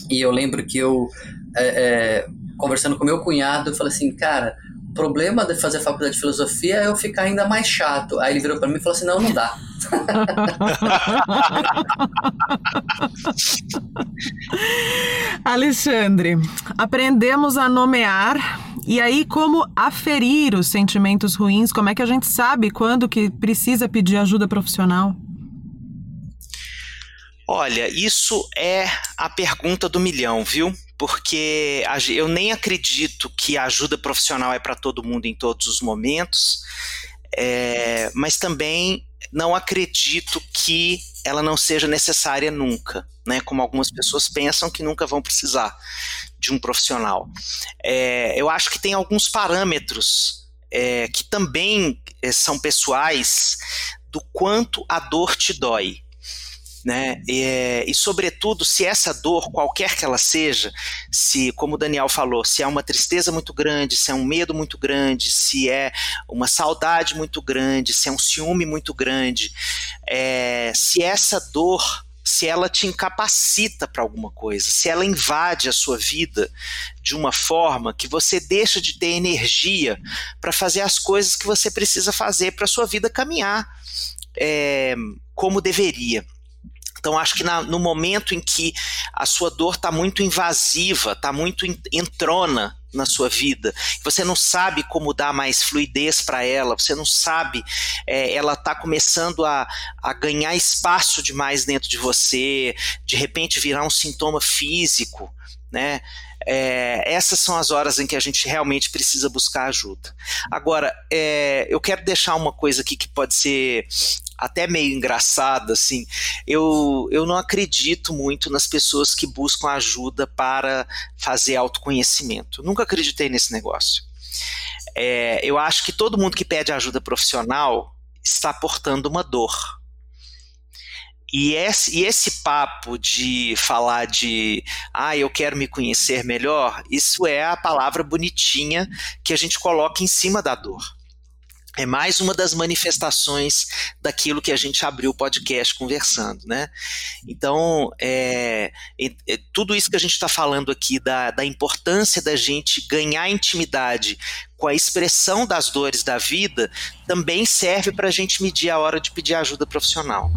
E eu lembro que eu é, é, conversando com meu cunhado, eu falei assim, cara, o problema de fazer faculdade de filosofia é eu ficar ainda mais chato. Aí ele virou para mim e falou assim, não, não dá. <laughs> Alexandre, aprendemos a nomear e aí como aferir os sentimentos ruins, como é que a gente sabe quando que precisa pedir ajuda profissional? Olha, isso é a pergunta do milhão, viu? porque eu nem acredito que a ajuda profissional é para todo mundo em todos os momentos, é, mas também não acredito que ela não seja necessária nunca, né? Como algumas pessoas pensam que nunca vão precisar de um profissional. É, eu acho que tem alguns parâmetros é, que também é, são pessoais do quanto a dor te dói né? E, e, sobretudo, se essa dor, qualquer que ela seja, se, como o Daniel falou, se é uma tristeza muito grande, se é um medo muito grande, se é uma saudade muito grande, se é um ciúme muito grande, é, se essa dor se ela te incapacita para alguma coisa, se ela invade a sua vida de uma forma que você deixa de ter energia para fazer as coisas que você precisa fazer para a sua vida caminhar é, como deveria. Então, acho que na, no momento em que a sua dor está muito invasiva, está muito entrona na sua vida, você não sabe como dar mais fluidez para ela, você não sabe, é, ela está começando a, a ganhar espaço demais dentro de você, de repente virar um sintoma físico, né? É, essas são as horas em que a gente realmente precisa buscar ajuda. Agora, é, eu quero deixar uma coisa aqui que pode ser até meio engraçada, assim. Eu, eu não acredito muito nas pessoas que buscam ajuda para fazer autoconhecimento. Nunca acreditei nesse negócio. É, eu acho que todo mundo que pede ajuda profissional está portando uma dor. E esse, e esse papo de falar de, ah, eu quero me conhecer melhor, isso é a palavra bonitinha que a gente coloca em cima da dor. É mais uma das manifestações daquilo que a gente abriu o podcast conversando, né? Então, é, é, tudo isso que a gente está falando aqui da, da importância da gente ganhar intimidade com a expressão das dores da vida também serve para a gente medir a hora de pedir ajuda profissional.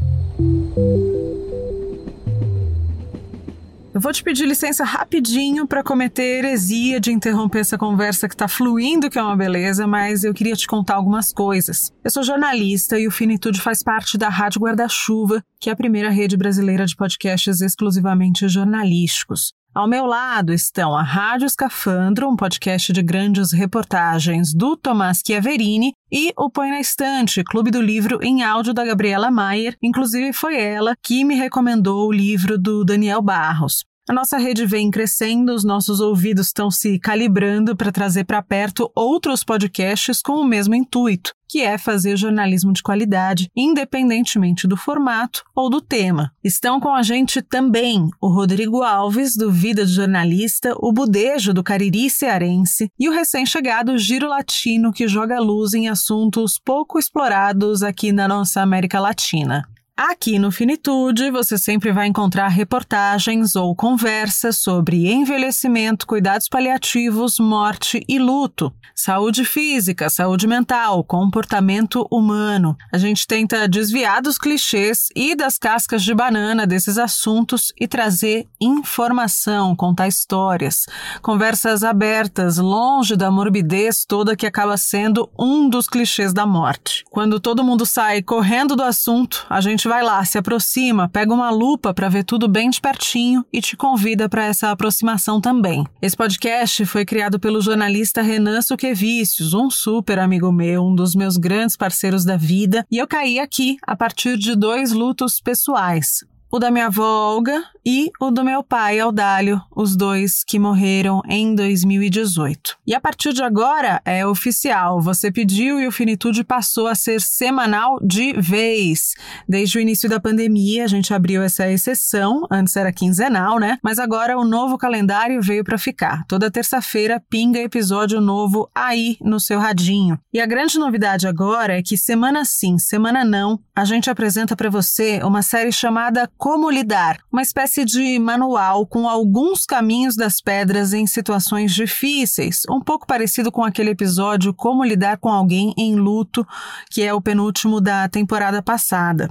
Eu vou te pedir licença rapidinho para cometer heresia de interromper essa conversa que está fluindo, que é uma beleza, mas eu queria te contar algumas coisas. Eu sou jornalista e o Finitude faz parte da Rádio Guarda-Chuva, que é a primeira rede brasileira de podcasts exclusivamente jornalísticos. Ao meu lado estão a Rádio Escafandro, um podcast de grandes reportagens do Tomás Chiaverini, e o Põe na Estante, Clube do Livro em áudio da Gabriela Maier. Inclusive foi ela que me recomendou o livro do Daniel Barros. A nossa rede vem crescendo, os nossos ouvidos estão se calibrando para trazer para perto outros podcasts com o mesmo intuito, que é fazer jornalismo de qualidade, independentemente do formato ou do tema. Estão com a gente também o Rodrigo Alves, do Vida de Jornalista, o Budejo, do Cariri Cearense, e o recém-chegado Giro Latino, que joga luz em assuntos pouco explorados aqui na nossa América Latina. Aqui no Finitude, você sempre vai encontrar reportagens ou conversas sobre envelhecimento, cuidados paliativos, morte e luto, saúde física, saúde mental, comportamento humano. A gente tenta desviar dos clichês e das cascas de banana desses assuntos e trazer informação, contar histórias, conversas abertas, longe da morbidez toda que acaba sendo um dos clichês da morte. Quando todo mundo sai correndo do assunto, a gente vai lá, se aproxima, pega uma lupa para ver tudo bem de pertinho e te convida para essa aproximação também. Esse podcast foi criado pelo jornalista Renan Suquevicius, um super amigo meu, um dos meus grandes parceiros da vida, e eu caí aqui a partir de dois lutos pessoais o da minha avó Olga e o do meu pai Audálio, os dois que morreram em 2018. E a partir de agora é oficial, você pediu e o Finitude passou a ser semanal de vez. Desde o início da pandemia a gente abriu essa exceção, antes era quinzenal, né? Mas agora o novo calendário veio para ficar. Toda terça-feira pinga episódio novo aí no seu radinho. E a grande novidade agora é que semana sim, semana não, a gente apresenta para você uma série chamada como lidar, uma espécie de manual com alguns caminhos das pedras em situações difíceis, um pouco parecido com aquele episódio Como lidar com alguém em luto, que é o penúltimo da temporada passada.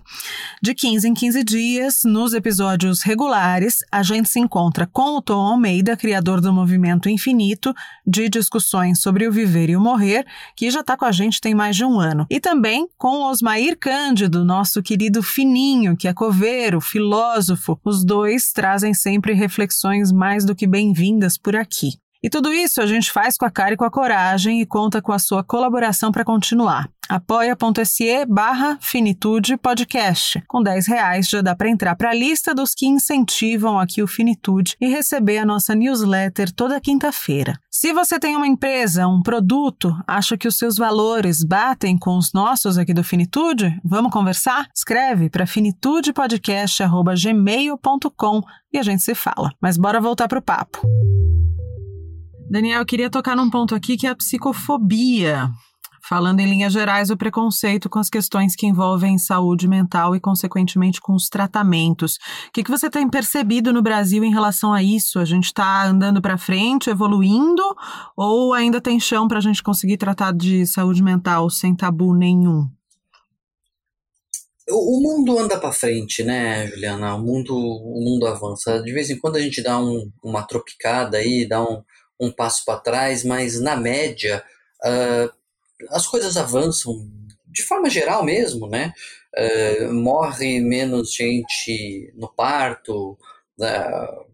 De 15 em 15 dias, nos episódios regulares, a gente se encontra com o Tom Almeida, criador do Movimento Infinito, de discussões sobre o viver e o morrer, que já está com a gente tem mais de um ano. E também com Osmair Cândido, nosso querido Fininho, que é coveiro, filósofo, os dois trazem sempre reflexões mais do que bem-vindas por aqui. E tudo isso a gente faz com a cara e com a coragem e conta com a sua colaboração para continuar. apoia.se barra Finitude Podcast. Com 10 reais já dá para entrar para a lista dos que incentivam aqui o Finitude e receber a nossa newsletter toda quinta-feira. Se você tem uma empresa, um produto, acha que os seus valores batem com os nossos aqui do Finitude, vamos conversar? Escreve para finitudepodcast.gmail.com e a gente se fala. Mas bora voltar pro papo. Daniel, eu queria tocar num ponto aqui que é a psicofobia. Falando em linhas gerais, o preconceito com as questões que envolvem saúde mental e, consequentemente, com os tratamentos. O que, que você tem percebido no Brasil em relação a isso? A gente está andando para frente, evoluindo, ou ainda tem chão para a gente conseguir tratar de saúde mental sem tabu nenhum? O mundo anda para frente, né, Juliana? O mundo, o mundo avança. De vez em quando a gente dá um, uma tropicada aí, dá um, um passo para trás, mas na média uh, as coisas avançam de forma geral mesmo, né? Uh, morre menos gente no parto, uh,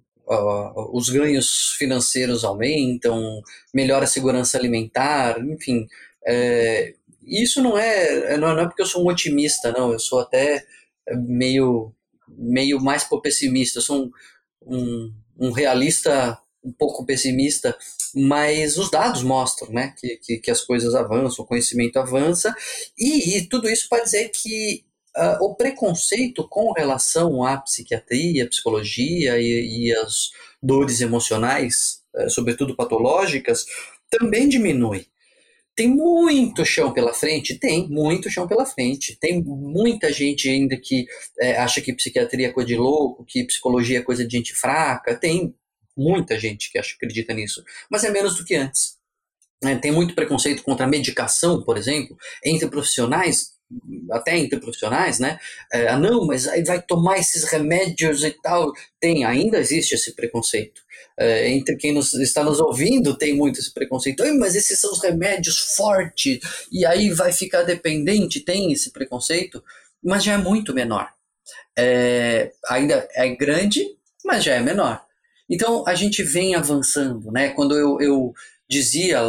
os ganhos financeiros aumentam, melhora a segurança alimentar, enfim. Uh, isso não é, não é porque eu sou um otimista, não, eu sou até meio, meio mais pessimista, eu sou um, um, um realista um pouco pessimista, mas os dados mostram né, que, que, que as coisas avançam, o conhecimento avança, e, e tudo isso para dizer que uh, o preconceito com relação à psiquiatria, psicologia e, e as dores emocionais, uh, sobretudo patológicas, também diminui. Tem muito chão pela frente? Tem, muito chão pela frente. Tem muita gente ainda que é, acha que psiquiatria é coisa de louco, que psicologia é coisa de gente fraca. Tem muita gente que acredita nisso, mas é menos do que antes. É, tem muito preconceito contra a medicação, por exemplo, entre profissionais, até entre profissionais, né? É, ah, não, mas aí vai tomar esses remédios e tal. Tem, ainda existe esse preconceito. É, entre quem nos, está nos ouvindo, tem muito esse preconceito. mas esses são os remédios fortes, e aí vai ficar dependente. Tem esse preconceito, mas já é muito menor. É, ainda é grande, mas já é menor. Então a gente vem avançando, né? Quando eu, eu dizia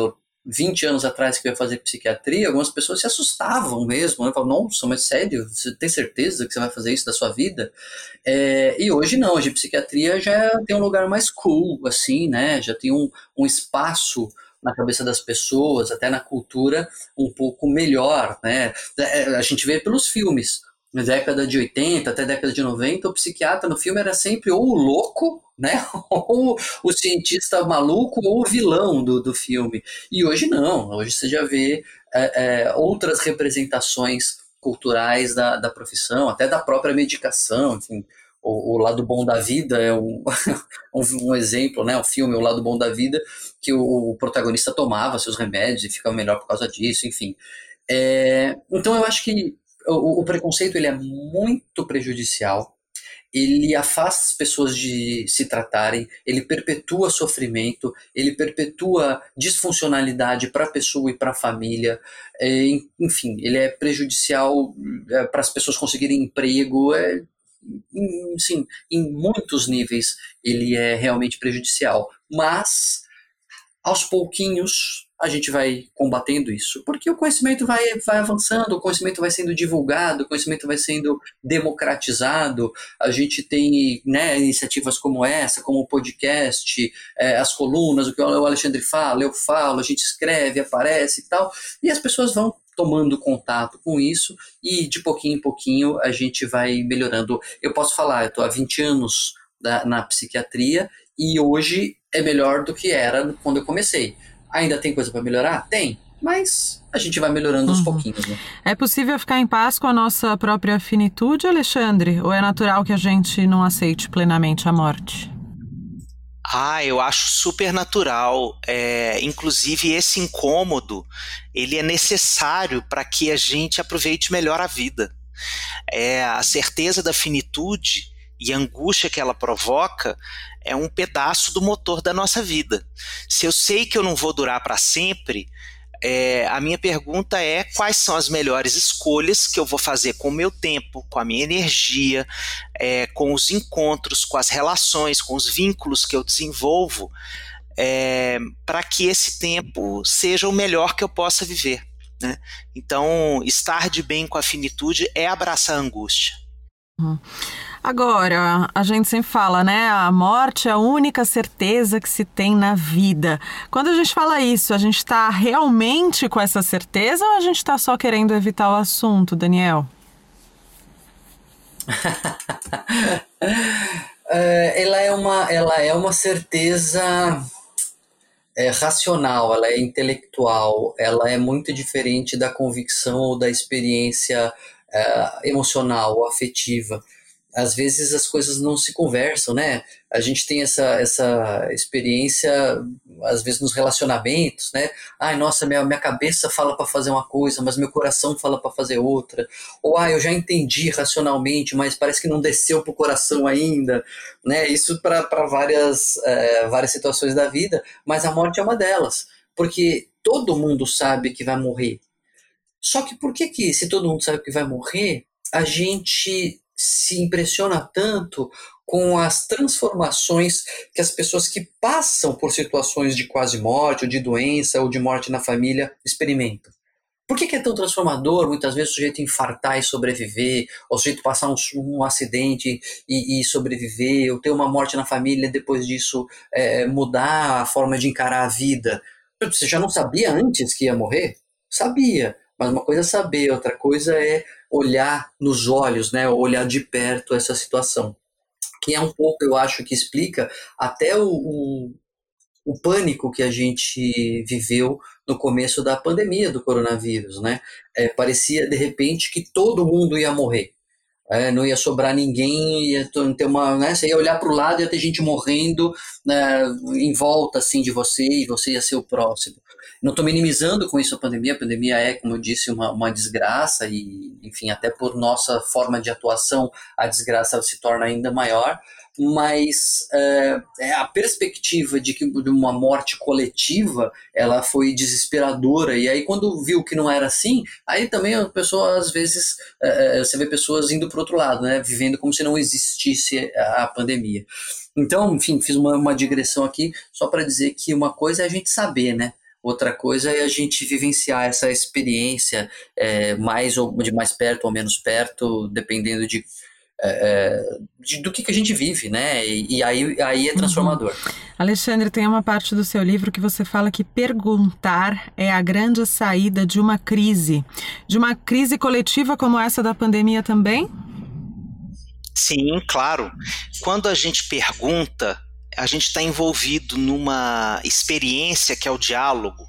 20 anos atrás que eu ia fazer psiquiatria, algumas pessoas se assustavam mesmo, né? Falavam, nossa, mas sério, você tem certeza que você vai fazer isso da sua vida? É, e hoje não, hoje a psiquiatria já tem um lugar mais cool, assim, né? Já tem um, um espaço na cabeça das pessoas, até na cultura, um pouco melhor, né? É, a gente vê pelos filmes, na década de 80 até década de 90, o psiquiatra no filme era sempre ou o louco, né? <laughs> ou o cientista maluco ou o vilão do, do filme. E hoje não, hoje você já vê é, é, outras representações culturais da, da profissão, até da própria medicação, enfim, o, o, Lado Bom da Vida é um, <laughs> um, um, exemplo, né? O filme O Lado Bom da Vida, que o, o protagonista tomava seus remédios e ficava melhor por causa disso, enfim. É, então eu acho que o, o, preconceito ele é muito prejudicial. Ele afasta as pessoas de se tratarem, ele perpetua sofrimento, ele perpetua disfuncionalidade para a pessoa e para a família. É, enfim, ele é prejudicial é, para as pessoas conseguirem emprego. É, sim, em muitos níveis ele é realmente prejudicial. Mas, aos pouquinhos, a gente vai combatendo isso? Porque o conhecimento vai, vai avançando, o conhecimento vai sendo divulgado, o conhecimento vai sendo democratizado. A gente tem né, iniciativas como essa, como o podcast, é, as colunas, o que o Alexandre fala, eu falo, a gente escreve, aparece e tal, e as pessoas vão tomando contato com isso e de pouquinho em pouquinho a gente vai melhorando. Eu posso falar, eu estou há 20 anos da, na psiquiatria e hoje é melhor do que era quando eu comecei Ainda tem coisa para melhorar? Tem, mas a gente vai melhorando aos uhum. pouquinhos. Né? É possível ficar em paz com a nossa própria finitude, Alexandre? Ou é natural que a gente não aceite plenamente a morte? Ah, eu acho super natural. É, inclusive, esse incômodo ele é necessário para que a gente aproveite melhor a vida. É, a certeza da finitude e a angústia que ela provoca é um pedaço do motor da nossa vida. Se eu sei que eu não vou durar para sempre, é, a minha pergunta é quais são as melhores escolhas que eu vou fazer com o meu tempo, com a minha energia, é, com os encontros, com as relações, com os vínculos que eu desenvolvo, é, para que esse tempo seja o melhor que eu possa viver. Né? Então, estar de bem com a finitude é abraçar a angústia. Agora, a gente sempre fala, né? A morte é a única certeza que se tem na vida. Quando a gente fala isso, a gente está realmente com essa certeza ou a gente está só querendo evitar o assunto, Daniel? <laughs> é, ela, é uma, ela é uma certeza é, racional, ela é intelectual, ela é muito diferente da convicção ou da experiência é, emocional ou afetiva às vezes as coisas não se conversam, né? A gente tem essa, essa experiência, às vezes, nos relacionamentos, né? Ai, nossa, minha, minha cabeça fala para fazer uma coisa, mas meu coração fala para fazer outra. Ou, ah, eu já entendi racionalmente, mas parece que não desceu pro coração ainda, né? Isso para várias, é, várias situações da vida, mas a morte é uma delas, porque todo mundo sabe que vai morrer. Só que por que que, se todo mundo sabe que vai morrer, a gente se impressiona tanto com as transformações que as pessoas que passam por situações de quase morte, ou de doença, ou de morte na família experimentam. Por que, é tão transformador muitas vezes o sujeito infartar e sobreviver, ou o sujeito passar um, um acidente e, e, sobreviver, ou ter uma morte na família e depois disso é, mudar a forma de encarar a vida? Você já não sabia antes que ia morrer? Sabia, mas uma coisa é saber, outra coisa é olhar nos olhos, né, olhar de perto essa situação. Que é um pouco, eu acho, que explica até o, o, o pânico que a gente viveu no começo da pandemia do coronavírus, né? É, parecia de repente que todo mundo ia morrer. É, não ia sobrar ninguém, ia ter uma, né, você ia olhar para o lado e ia ter gente morrendo né, em volta assim de você e você ia ser o próximo. Não estou minimizando com isso a pandemia, a pandemia é, como eu disse, uma, uma desgraça e, enfim, até por nossa forma de atuação, a desgraça se torna ainda maior, mas é, é, a perspectiva de que de uma morte coletiva ela foi desesperadora. E aí quando viu que não era assim aí também a pessoa às vezes é você vê pessoas indo para outro lado né vivendo como se não existisse a pandemia. Então enfim fiz uma, uma digressão aqui só para dizer que uma coisa é a gente saber né Outra coisa é a gente vivenciar essa experiência é, mais ou de mais perto ou menos perto, dependendo de é, é, de, do que, que a gente vive, né? E, e aí, aí é uhum. transformador. Uhum. Alexandre, tem uma parte do seu livro que você fala que perguntar é a grande saída de uma crise. De uma crise coletiva como essa da pandemia também? Sim, claro. Quando a gente pergunta, a gente está envolvido numa experiência que é o diálogo,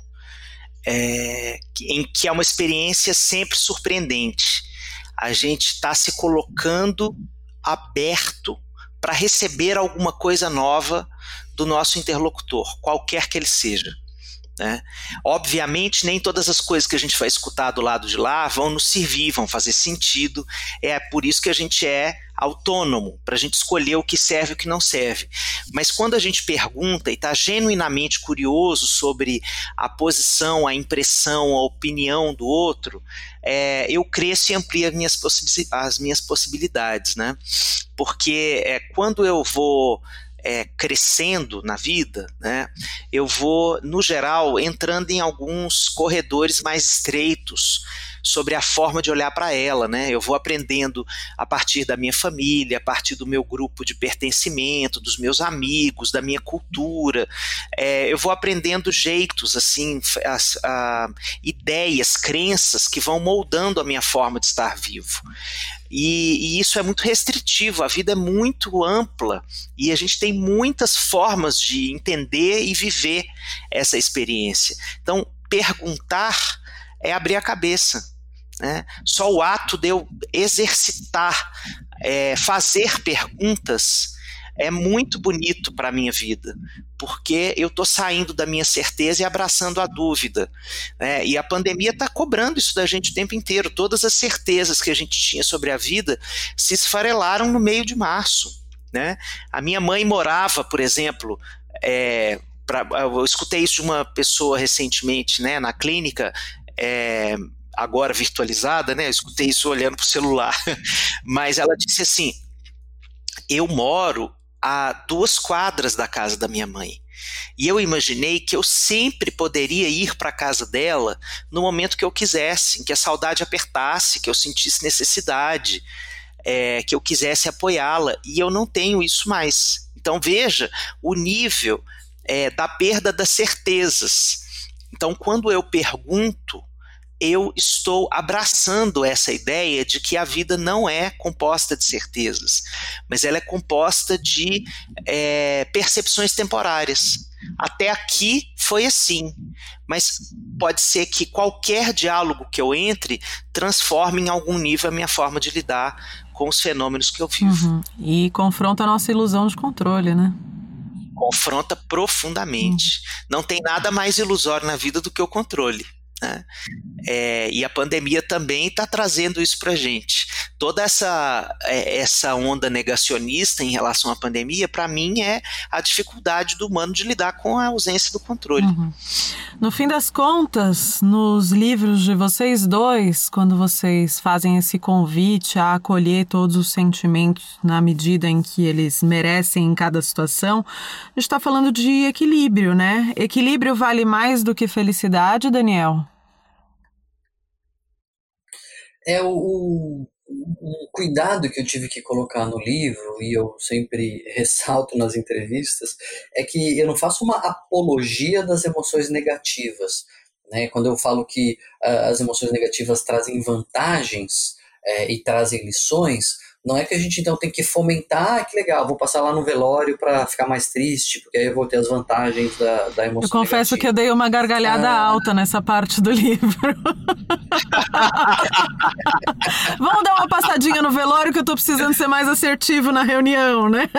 é, em que é uma experiência sempre surpreendente a gente está se colocando aberto para receber alguma coisa nova do nosso interlocutor, qualquer que ele seja. Né? Obviamente, nem todas as coisas que a gente vai escutar do lado de lá vão nos servir, vão fazer sentido. É por isso que a gente é autônomo, para a gente escolher o que serve e o que não serve. Mas quando a gente pergunta e está genuinamente curioso sobre a posição, a impressão, a opinião do outro, é, eu cresço e amplio as minhas, as minhas possibilidades, né? Porque é, quando eu vou é, crescendo na vida, né, eu vou, no geral, entrando em alguns corredores mais estreitos sobre a forma de olhar para ela, né? Eu vou aprendendo a partir da minha família, a partir do meu grupo de pertencimento, dos meus amigos, da minha cultura. É, eu vou aprendendo jeitos, assim, as, a, ideias, crenças que vão moldando a minha forma de estar vivo. E, e, isso é muito restritivo, a vida é muito ampla e a gente tem muitas formas de entender e viver essa experiência. Então, perguntar é abrir a cabeça. Né? Só o ato de eu exercitar, é, fazer perguntas, é muito bonito para a minha vida, porque eu estou saindo da minha certeza e abraçando a dúvida. Né? E a pandemia está cobrando isso da gente o tempo inteiro. Todas as certezas que a gente tinha sobre a vida se esfarelaram no meio de março. Né? A minha mãe morava, por exemplo, é, pra, eu escutei isso de uma pessoa recentemente né, na clínica. É, agora virtualizada, né? Eu escutei isso olhando para o celular. <laughs> Mas ela disse assim: eu moro a duas quadras da casa da minha mãe. E eu imaginei que eu sempre poderia ir para a casa dela no momento que eu quisesse, que a saudade apertasse, que eu sentisse necessidade, é, que eu quisesse apoiá-la. E eu não tenho isso mais. Então veja o nível é, da perda das certezas. Então, quando eu pergunto eu estou abraçando essa ideia de que a vida não é composta de certezas, mas ela é composta de é, percepções temporárias. Até aqui foi assim, mas pode ser que qualquer diálogo que eu entre transforme em algum nível a minha forma de lidar com os fenômenos que eu vivo. Uhum. E confronta a nossa ilusão de controle, né? Confronta profundamente. Uhum. Não tem nada mais ilusório na vida do que o controle. Né? É, e a pandemia também está trazendo isso para a gente. Toda essa, é, essa onda negacionista em relação à pandemia, para mim, é a dificuldade do humano de lidar com a ausência do controle. Uhum. No fim das contas, nos livros de vocês dois, quando vocês fazem esse convite a acolher todos os sentimentos na medida em que eles merecem em cada situação, a gente está falando de equilíbrio, né? Equilíbrio vale mais do que felicidade, Daniel? É o, o, o, cuidado que eu tive que colocar no livro, e eu sempre <laughs> ressalto nas entrevistas, é que eu não faço uma apologia das emoções negativas. Né? Quando eu falo que uh, as emoções negativas trazem vantagens é, e trazem lições, não é que a gente então tem que fomentar, ah, que legal, vou passar lá no velório para ficar mais triste, porque aí eu vou ter as vantagens da, da emoção. Eu confesso negativa. que eu dei uma gargalhada ah. alta nessa parte do <laughs> livro. <laughs> Vamos dar uma passadinha no velório que eu tô precisando ser mais assertivo na reunião, né?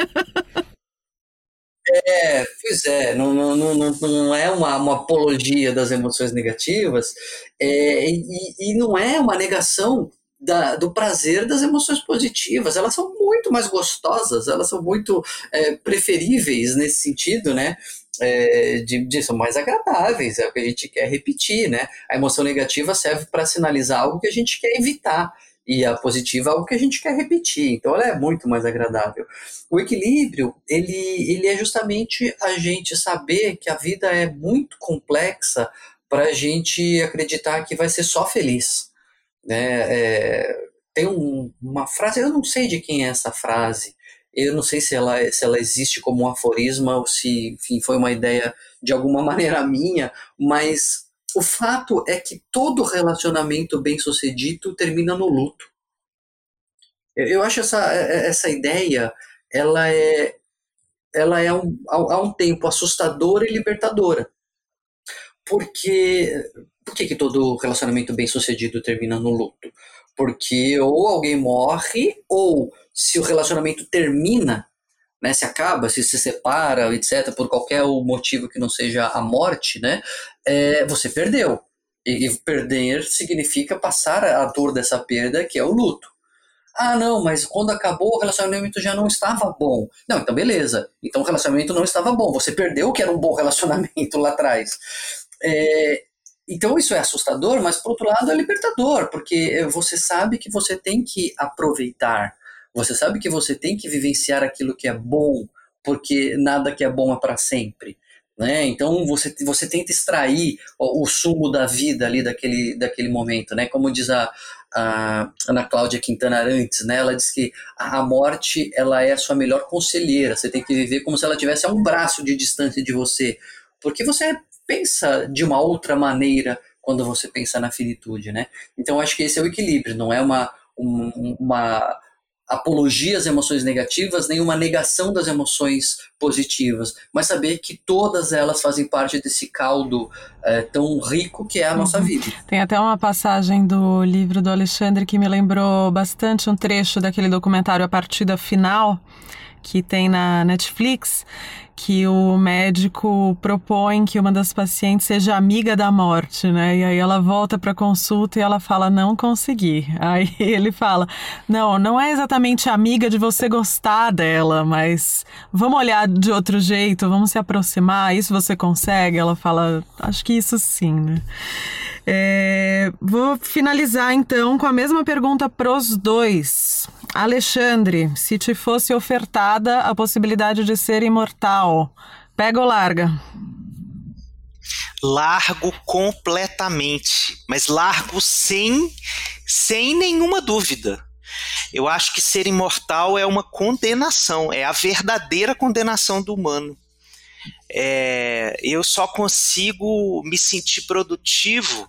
É, pois é, não, não, não, não é uma, uma apologia das emoções negativas, é, e, e não é uma negação da, do prazer das emoções positivas. Elas são muito mais gostosas, elas são muito é, preferíveis nesse sentido, né? É, de, de, são mais agradáveis, é o que a gente quer repetir, né? A emoção negativa serve para sinalizar algo que a gente quer evitar. e a positiva é algo que a gente quer repetir, então ela é muito mais agradável. O equilíbrio, ele, ele é justamente a gente saber que a vida é muito complexa para a gente acreditar que vai ser só feliz. Né? É, tem um, uma frase, eu não sei de quem é essa frase, eu não sei se ela, se ela existe como um aforisma ou se enfim, foi uma ideia de alguma <laughs> maneira minha, mas o fato é que todo relacionamento bem sucedido termina no luto. Eu acho essa, essa ideia, ela é, ela é um, há um tempo assustadora e libertadora. Porque, por que, que todo relacionamento bem sucedido termina no luto? Porque ou alguém morre, ou se o relacionamento termina, né, se acaba, se se separa, etc., por qualquer motivo que não seja a morte, né, é, você perdeu. E, e perder significa passar a dor dessa perda, que é o luto. Ah, não, mas quando acabou o relacionamento já não estava bom. Não, então beleza. Então o relacionamento não estava bom. Você perdeu o que era um bom <laughs> relacionamento lá atrás. É, então isso é assustador, mas por outro lado é libertador, porque você sabe que você tem que aproveitar você sabe que você tem que vivenciar aquilo que é bom, porque nada que é bom é para sempre. Né? Então você, você tenta extrair o, o, sumo da vida ali daquele, daquele momento, né? Como diz a, a Ana Cláudia Quintana antes, né? Ela diz que a, morte ela é a sua melhor conselheira. Você tem que viver como se ela tivesse a um braço de distância de você, porque você pensa de uma outra maneira quando você pensa na finitude, né? Então acho que esse é o equilíbrio. Não é uma uma apologia às emoções negativas, nem uma negação das emoções positivas, mas saber que todas elas fazem parte desse caldo é, tão rico que é a nossa uhum. vida. Tem até uma passagem do livro do Alexandre que me lembrou bastante um trecho daquele documentário A Partida Final, que tem na Netflix, que o médico propõe que uma das pacientes seja amiga da morte, né? E aí ela volta para consulta e ela fala não consegui. <laughs> Aí ele fala: "Não, não é exatamente amiga de você gostar dela, mas vamos olhar de outro jeito, vamos se aproximar, isso você consegue?" Ela fala: "Acho que isso sim", né? É, vou finalizar então com a mesma pergunta para os dois. Alexandre, se te fosse ofertada a possibilidade de ser imortal, pega ou larga? Largo completamente, mas largo sem, sem nenhuma dúvida. Eu acho que ser imortal é uma condenação, é a verdadeira condenação do humano. É, eu só consigo me sentir produtivo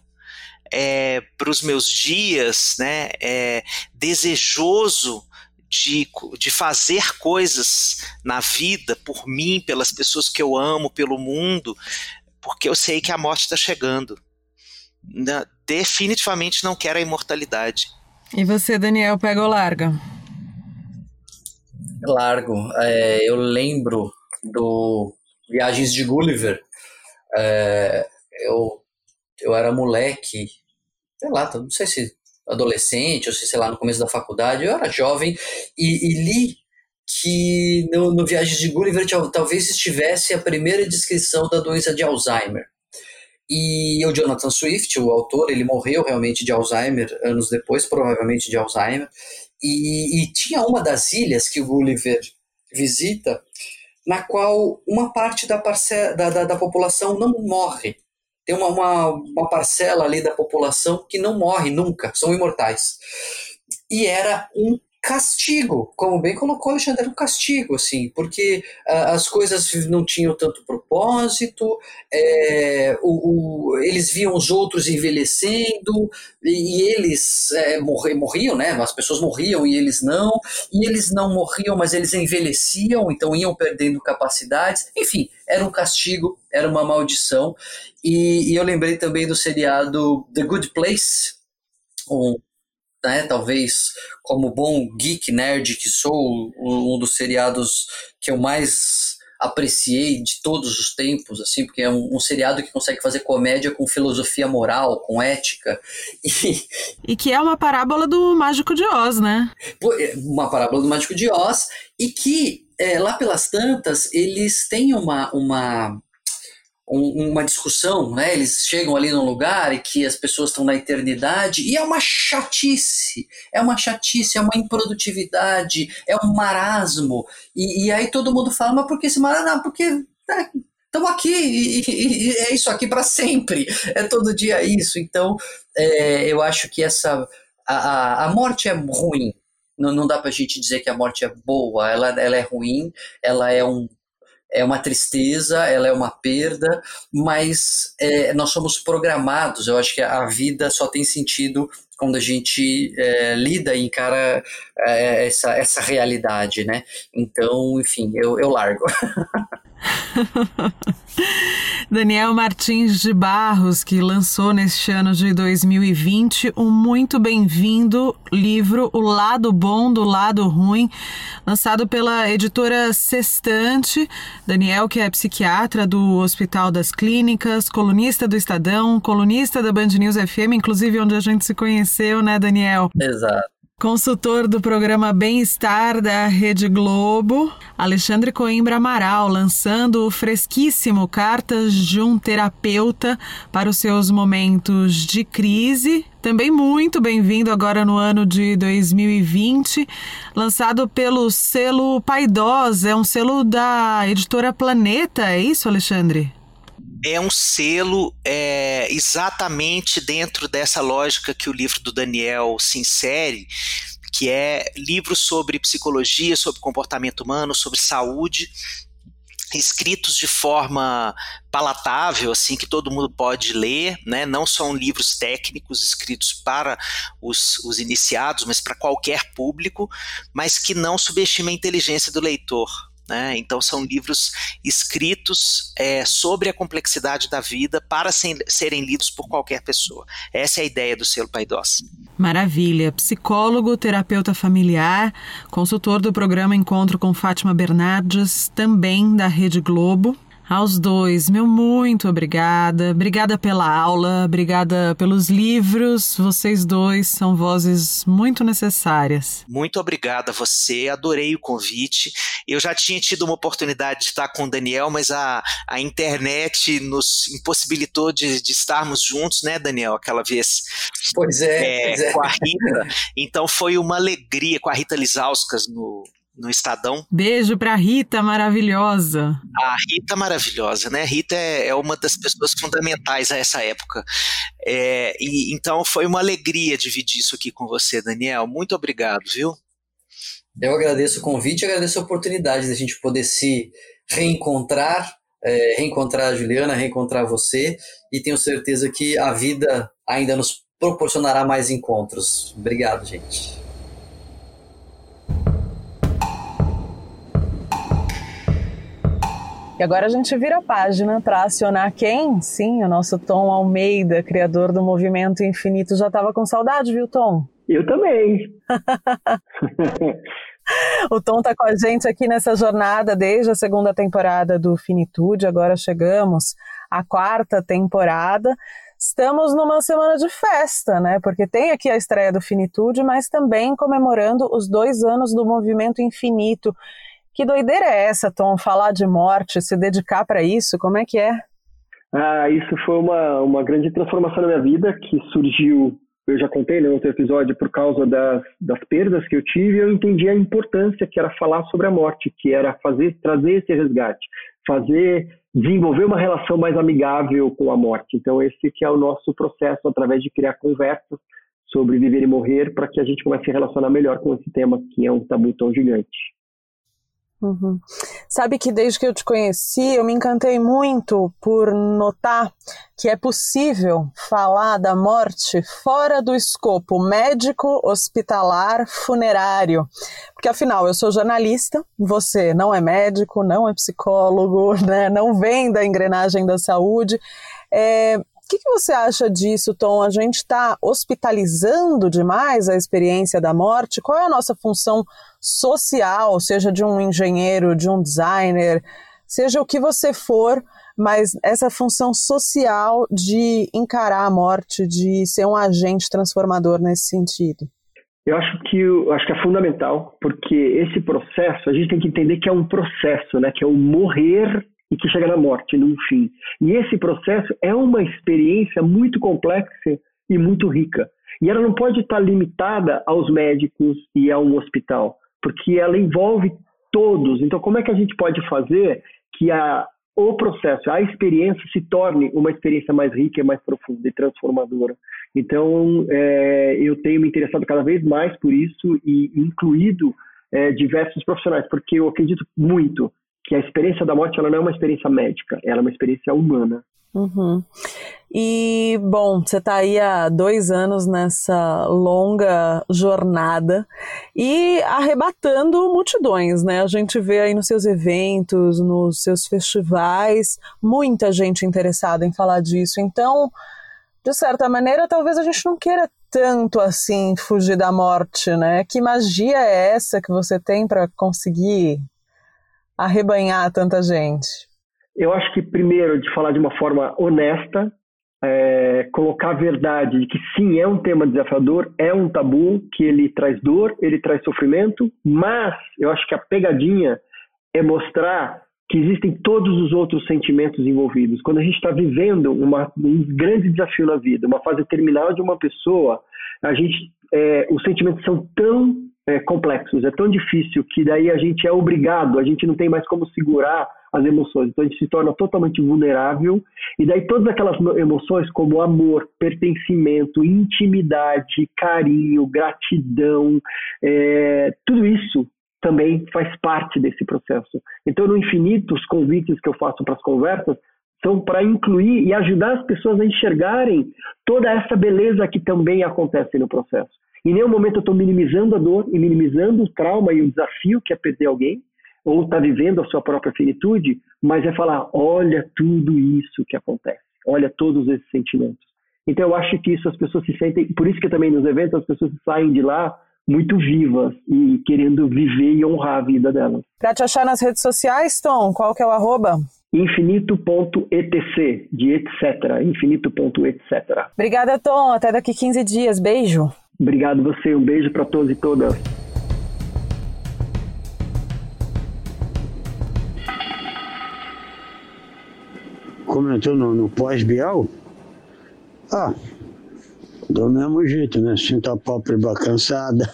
é, para os meus dias, né, é, desejoso de, de fazer coisas na vida por mim, pelas pessoas que eu amo, pelo mundo, porque eu sei que a morte está chegando. Definitivamente não quero a imortalidade. E você, Daniel, pega ou larga? Largo. É, eu lembro do Viagens de Gulliver. É, eu, eu era moleque sei lá, não sei se adolescente ou se, sei lá, no começo da faculdade, eu era jovem e, e li que no, no Viagens de Gulliver talvez estivesse a primeira descrição da doença de Alzheimer. E o Jonathan Swift, o autor, ele morreu realmente de Alzheimer anos depois, provavelmente de Alzheimer. E, e tinha uma das ilhas que o Gulliver visita, na qual uma parte da, parcela, da, da, da população não morre tem uma, uma, uma parcela ali da população que não morre nunca, são imortais. E era um castigo, como bem colocou Alexandre, era um castigo, assim, porque uh, as coisas não tinham tanto propósito, é, o, o, eles viam os outros envelhecendo, e, e eles é, morri, morriam, né, as pessoas morriam e eles não, e eles não morriam, mas eles envelheciam, então iam perdendo capacidades, enfim, era um castigo, era uma maldição, e, e eu lembrei também do seriado The Good Place, um né, talvez como bom geek nerd que sou, um dos seriados que eu mais apreciei de todos os tempos, assim, porque é um, um, seriado que consegue fazer comédia com filosofia moral, com ética. <laughs> E, e que é uma parábola do Mágico de Oz, né? É, uma parábola do Mágico de Oz, e que é, lá pelas tantas eles têm uma, uma um, uma discussão, né? Eles chegam ali num lugar e que as pessoas estão na eternidade e é uma chatice, é uma chatice, é uma improdutividade, é um marasmo. E, e aí todo mundo fala, mas por que esse marasmo? Porque estamos aqui e, e, e, é isso aqui para sempre, é todo dia isso. Então, é, eu acho que essa a, a morte é ruim. Não, não dá para a gente dizer que a morte é boa, ela, ela é ruim, ela é um é uma tristeza, ela é uma perda, mas é, nós somos programados. Eu acho que a vida só tem sentido quando a gente é, lida e encara é, essa, essa realidade, né? Então, enfim, eu, eu largo. <laughs> Daniel Martins de Barros, que lançou neste ano de 2020 um muito bem-vindo livro O Lado Bom do Lado Ruim, lançado pela editora Sextante. Daniel, que é psiquiatra do Hospital das Clínicas, colunista do Estadão, colunista da Band News FM, inclusive onde a gente se conheceu, né, Daniel? Exato. Consultor do programa Bem-Estar da Rede Globo, Alexandre Coimbra Amaral, lançando o fresquíssimo Cartas de um Terapeuta para os seus momentos de crise. Também muito bem-vindo agora no ano de 2020, lançado pelo selo Paidós, é um selo da editora Planeta, é isso, Alexandre? É um selo é, exatamente dentro dessa lógica que o livro do Daniel se insere, que é livros sobre psicologia, sobre comportamento humano, sobre saúde, escritos de forma palatável, assim, que todo mundo pode ler, né? não são livros técnicos escritos para os, os iniciados, mas para qualquer público, mas que não subestima a inteligência do leitor. Né? Então, são livros escritos é, sobre a complexidade da vida para sem, serem lidos por qualquer pessoa. Essa é a ideia do selo Paidós. Maravilha. Psicólogo, terapeuta familiar, consultor do programa Encontro com Fátima Bernardes, também da Rede Globo. Aos dois, meu muito obrigada. Obrigada pela aula, obrigada pelos livros. Vocês dois são vozes muito necessárias. Muito obrigada a você, adorei o convite. Eu já tinha tido uma oportunidade de estar com o Daniel, mas a, a internet nos impossibilitou de, de estarmos juntos, né, Daniel, aquela vez. Pois é, é, pois é. Com a Rita. Então foi uma alegria com a Rita Lisauskas no, no Estadão. Beijo pra Rita, maravilhosa. A Rita maravilhosa, né? Rita é, é uma das pessoas fundamentais a essa época. É, e Então foi uma alegria dividir isso aqui com você, Daniel. Muito obrigado, viu? Eu agradeço o convite, agradeço a oportunidade da gente poder se reencontrar, é, reencontrar a Juliana, reencontrar você, e tenho certeza que a vida ainda nos proporcionará mais encontros. Obrigado, gente. E agora a gente vira a página para acionar quem? Sim, o nosso Tom Almeida, criador do Movimento Infinito. Já estava com saudade, viu, Tom? Eu também. <laughs> o Tom está com a gente aqui nessa jornada desde a segunda temporada do Finitude. Agora chegamos à quarta temporada. Estamos numa semana de festa, né? Porque tem aqui a estreia do Finitude, mas também comemorando os dois anos do Movimento Infinito. Que doideira é essa, Tom? Falar de morte, se dedicar para isso, como é que é? Ah, isso foi uma, uma grande transformação na minha vida que surgiu, eu já contei no outro episódio, por causa das, das perdas que eu tive, eu entendi a importância que era falar sobre a morte, que era fazer, trazer esse resgate, fazer, desenvolver uma relação mais amigável com a morte. Então esse que é o nosso processo através de criar conversas sobre viver e morrer para que a gente comece a relacionar melhor com esse tema que é um tabu tão gigante. Uhum. Sabe que desde que eu te conheci, eu me encantei muito por notar que é possível falar da morte fora do escopo médico, hospitalar, funerário. Porque afinal, eu sou jornalista, você não é médico, não é psicólogo, <laughs> né? não vem da engrenagem da saúde. É, o que, que, você acha disso, Tom? A gente está hospitalizando demais a experiência da morte? Qual é a nossa função social, seja de um engenheiro, de um designer, seja o que você for, mas essa função social de encarar a morte, de ser um agente transformador nesse sentido? Eu acho que acho que é fundamental, porque esse processo a gente tem que entender que é um processo, né? Que é o morrer e que chega na morte, num fim. E esse processo é uma experiência muito complexa e muito rica. E ela não pode estar limitada aos médicos e a um hospital, porque ela envolve todos. Então, como é que a gente pode fazer que a, o processo, a experiência se torne uma experiência mais rica, mais profunda e transformadora? Então, é, eu tenho me interessado cada vez mais por isso e incluído é, diversos profissionais, porque eu acredito muito que a experiência da morte ela não é uma experiência médica, ela é uma experiência humana. Uhum. E, bom, você está aí há dois anos nessa longa jornada e arrebatando multidões, né? A gente vê aí nos seus eventos, nos seus festivais, muita gente interessada em falar disso. Então, de certa maneira, talvez a gente não queira tanto assim fugir da morte, né? Que magia é essa que você tem para conseguir arrebanhar tanta gente? Eu acho que, primeiro, de falar de uma forma honesta, é, colocar a verdade de que sim, é um tema desafiador, é um tabu, que ele traz dor, ele traz sofrimento, mas eu acho que a pegadinha é mostrar que existem todos os outros sentimentos envolvidos. Quando a gente está vivendo uma, um grande desafio na vida, uma fase terminal de uma pessoa, a gente, é, os sentimentos são tão é, complexos, é tão difícil que daí a gente é obrigado, a gente não tem mais como segurar as emoções, então a gente se torna totalmente vulnerável e daí todas aquelas emoções como amor, pertencimento, intimidade, carinho, gratidão, é, tudo isso também faz parte desse processo. Então, no infinito, os convites que eu faço para as conversas são para incluir e ajudar as pessoas a enxergarem toda essa beleza que também acontece no processo. Em nenhum momento eu estou minimizando a dor e minimizando o trauma e o desafio que é perder alguém, ou estar tá vivendo a sua própria finitude, mas é falar: olha tudo isso que acontece, olha todos esses sentimentos. Então eu acho que isso as pessoas se sentem, por isso que também nos eventos as pessoas saem de lá muito vivas e querendo viver e honrar a vida delas. Para te achar nas redes sociais, Tom, qual que é o arroba? infinito.etc, de etc, infinito.etc. Obrigada, Tom. Até daqui 15 dias. Beijo. Obrigado você, um beijo para todos e todas. Comentou no, no pós-bial? Ah, do mesmo jeito, né? Sinto a pálpebra cansada.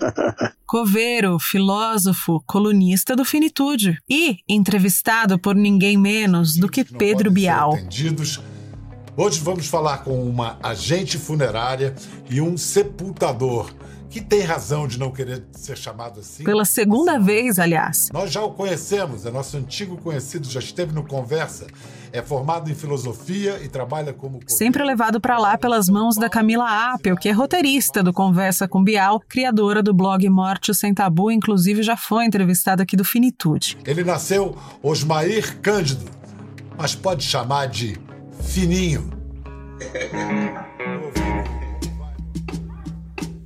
<laughs> Coveiro, filósofo, colunista do Finitude e entrevistado por ninguém menos do que Pedro Bial. Entendidos Hoje vamos falar com uma agente funerária e um sepultador que tem razão de não querer ser chamado assim. Pela segunda vez, aliás. Nós já o conhecemos, é nosso antigo conhecido, já esteve no Conversa. É formado em filosofia e trabalha como. Sempre levado para lá pelas mãos da Camila Apel, que é roteirista do Conversa com Bial, criadora do blog Morte Sem Tabu, inclusive já foi entrevistada aqui do Finitude. Ele nasceu Osmair Cândido, mas pode chamar de fininho.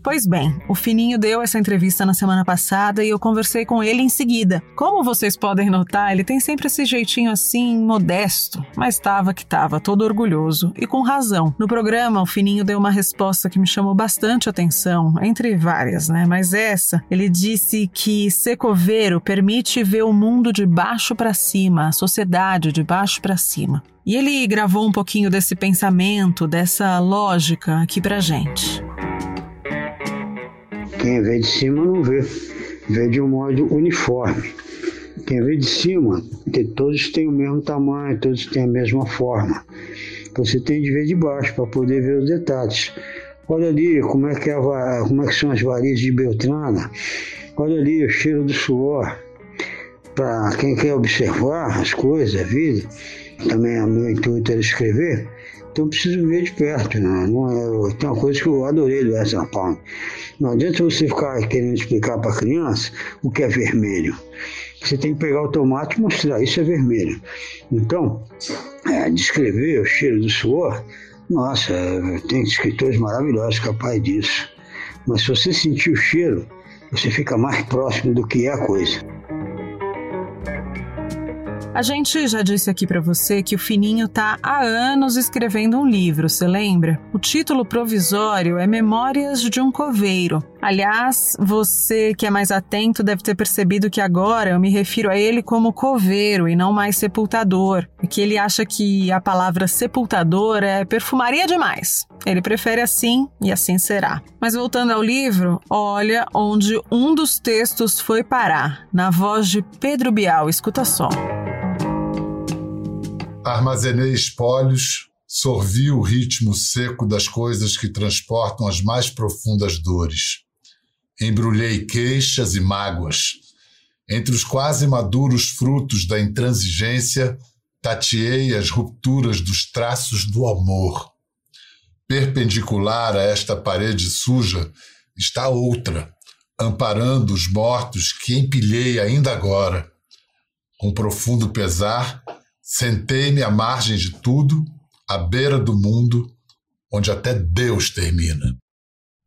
Pois bem, o Fininho deu essa entrevista na semana passada e eu conversei com ele em seguida. Como vocês podem notar, ele tem sempre esse jeitinho assim, modesto, mas estava que estava todo orgulhoso e com razão. No programa, o Fininho deu uma resposta que me chamou bastante atenção, entre várias, né? Mas essa, ele disse que ser coveiro permite ver o mundo de baixo para cima, a sociedade de baixo para cima. E ele gravou um pouquinho desse pensamento, dessa lógica aqui pra gente. Quem vê de cima não vê, vê de um modo uniforme. Quem vê de cima, todos têm o mesmo tamanho, todos têm a mesma forma. Você tem de ver de baixo para poder ver os detalhes. Olha ali como é que, é como é que são as varizes de Beltrana. Olha ali o cheiro do suor. Para quem quer observar as coisas, a vida, também o meu intuito era escrever, então eu preciso ver de perto. Né? Não é, tem uma coisa que eu adorei do Wes Palm. Não adianta você ficar querendo explicar para a criança o que é vermelho. Você tem que pegar o tomate e mostrar, isso é vermelho. Então, é, descrever o cheiro do suor, nossa, tem escritores maravilhosos capazes disso. Mas se você sentir o cheiro, você fica mais próximo do que é a coisa. A gente já disse aqui para você que o Fininho tá há anos escrevendo um livro, você lembra? O título provisório é Memórias de um Coveiro. Aliás, você que é mais atento deve ter percebido que agora eu me refiro a ele como coveiro e não mais sepultador, e que ele acha que a palavra sepultador é perfumaria demais. Ele prefere assim e assim será. Mas voltando ao livro, olha onde um dos textos foi parar, na voz de Pedro Bial. Escuta só. Armazenei espólios, sorvi o ritmo seco das coisas que transportam as mais profundas dores. Embrulhei queixas e mágoas. Entre os quase maduros frutos da intransigência, tateei as rupturas dos traços do amor. Perpendicular a esta parede suja está outra, amparando os mortos que empilhei ainda agora. Com profundo pesar, sentei-me à margem de tudo, à beira do mundo, onde até Deus termina.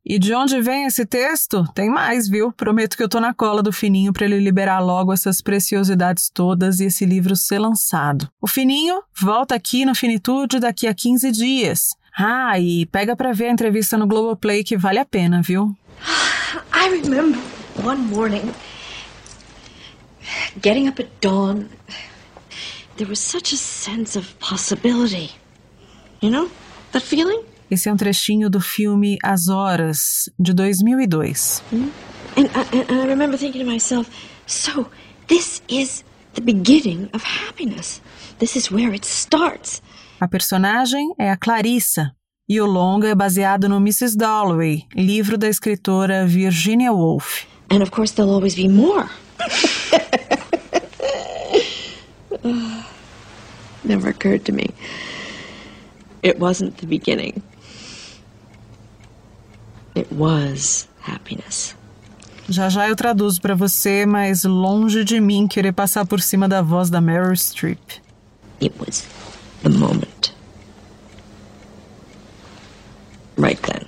E de onde vem esse texto? Tem mais, viu? Prometo que eu tô na cola do Fininho para ele liberar logo essas preciosidades todas e esse livro ser lançado. O Fininho volta aqui no Finitude daqui a 15 dias. Ah, e pega para ver a entrevista no Globoplay que vale a pena, viu? I remember one morning getting up at dawn. There was such a sense of possibility. You know that feeling? Esse é um trechinho do filme As Horas, de 2002. Hmm? And I, and I remember thinking to myself, so this is the beginning of happiness. This is where it starts. A personagem é a Clarissa, e o longa é baseado no Mrs. Dalloway, livro da escritora Virginia Woolf. And of course there'll always be more. <laughs> <laughs> Never occurred to me. It wasn't the beginning. It was happiness. Já já eu traduzo para você, mas longe de mim querer passar por cima da voz da Meryl Streep. It was the moment. Right then.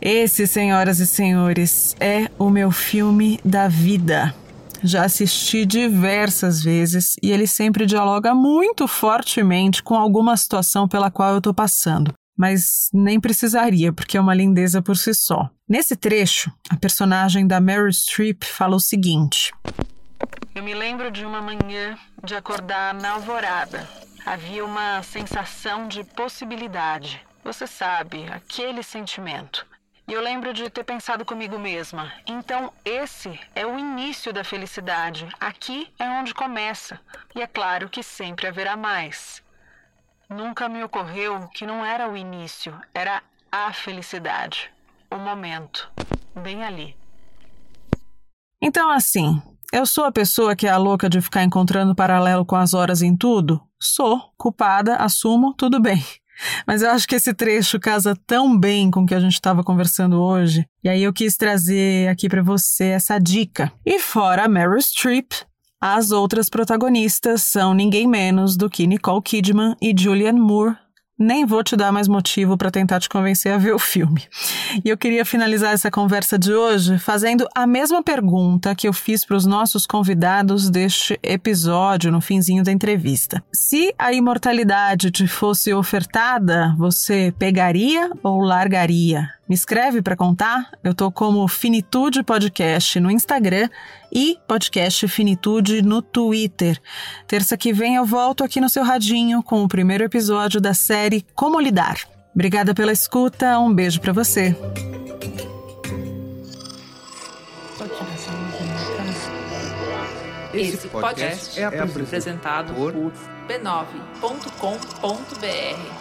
Esse, senhoras e senhores, é o meu filme da vida. Já assisti diversas vezes e ele sempre dialoga muito fortemente com alguma situação pela qual eu estou passando mas nem precisaria, porque é uma lindeza por si só. Nesse trecho, a personagem da Mary Streep fala o seguinte: Eu me lembro de uma manhã de acordar na alvorada. Havia uma sensação de possibilidade. Você sabe, aquele sentimento. E eu lembro de ter pensado comigo mesma: então esse é o início da felicidade. Aqui é onde começa. E é claro que sempre haverá mais. Nunca me ocorreu que não era o início, era a felicidade, o momento, bem ali. Então, assim, eu sou a pessoa que é a louca de ficar encontrando paralelo com as horas em tudo? Sou, culpada, assumo, tudo bem. Mas eu acho que esse trecho casa tão bem com o que a gente estava conversando hoje, e aí eu quis trazer aqui para você essa dica. E fora Meryl Streep, as outras protagonistas são ninguém menos do que Nicole Kidman e Julianne Moore. Nem vou te dar mais motivo para tentar te convencer a ver o filme. E eu queria finalizar essa conversa de hoje fazendo a mesma pergunta que eu fiz para os nossos convidados deste episódio no finzinho da entrevista. Se a imortalidade te fosse ofertada, você pegaria ou largaria? Me escreve para contar. Eu tô como Finitude Podcast no Instagram e Podcast Finitude no Twitter. Terça que vem eu volto aqui no seu radinho com o primeiro episódio da série Como Lidar. Obrigada pela escuta, um beijo para você. Esse podcast é apresentado por b9.com.br.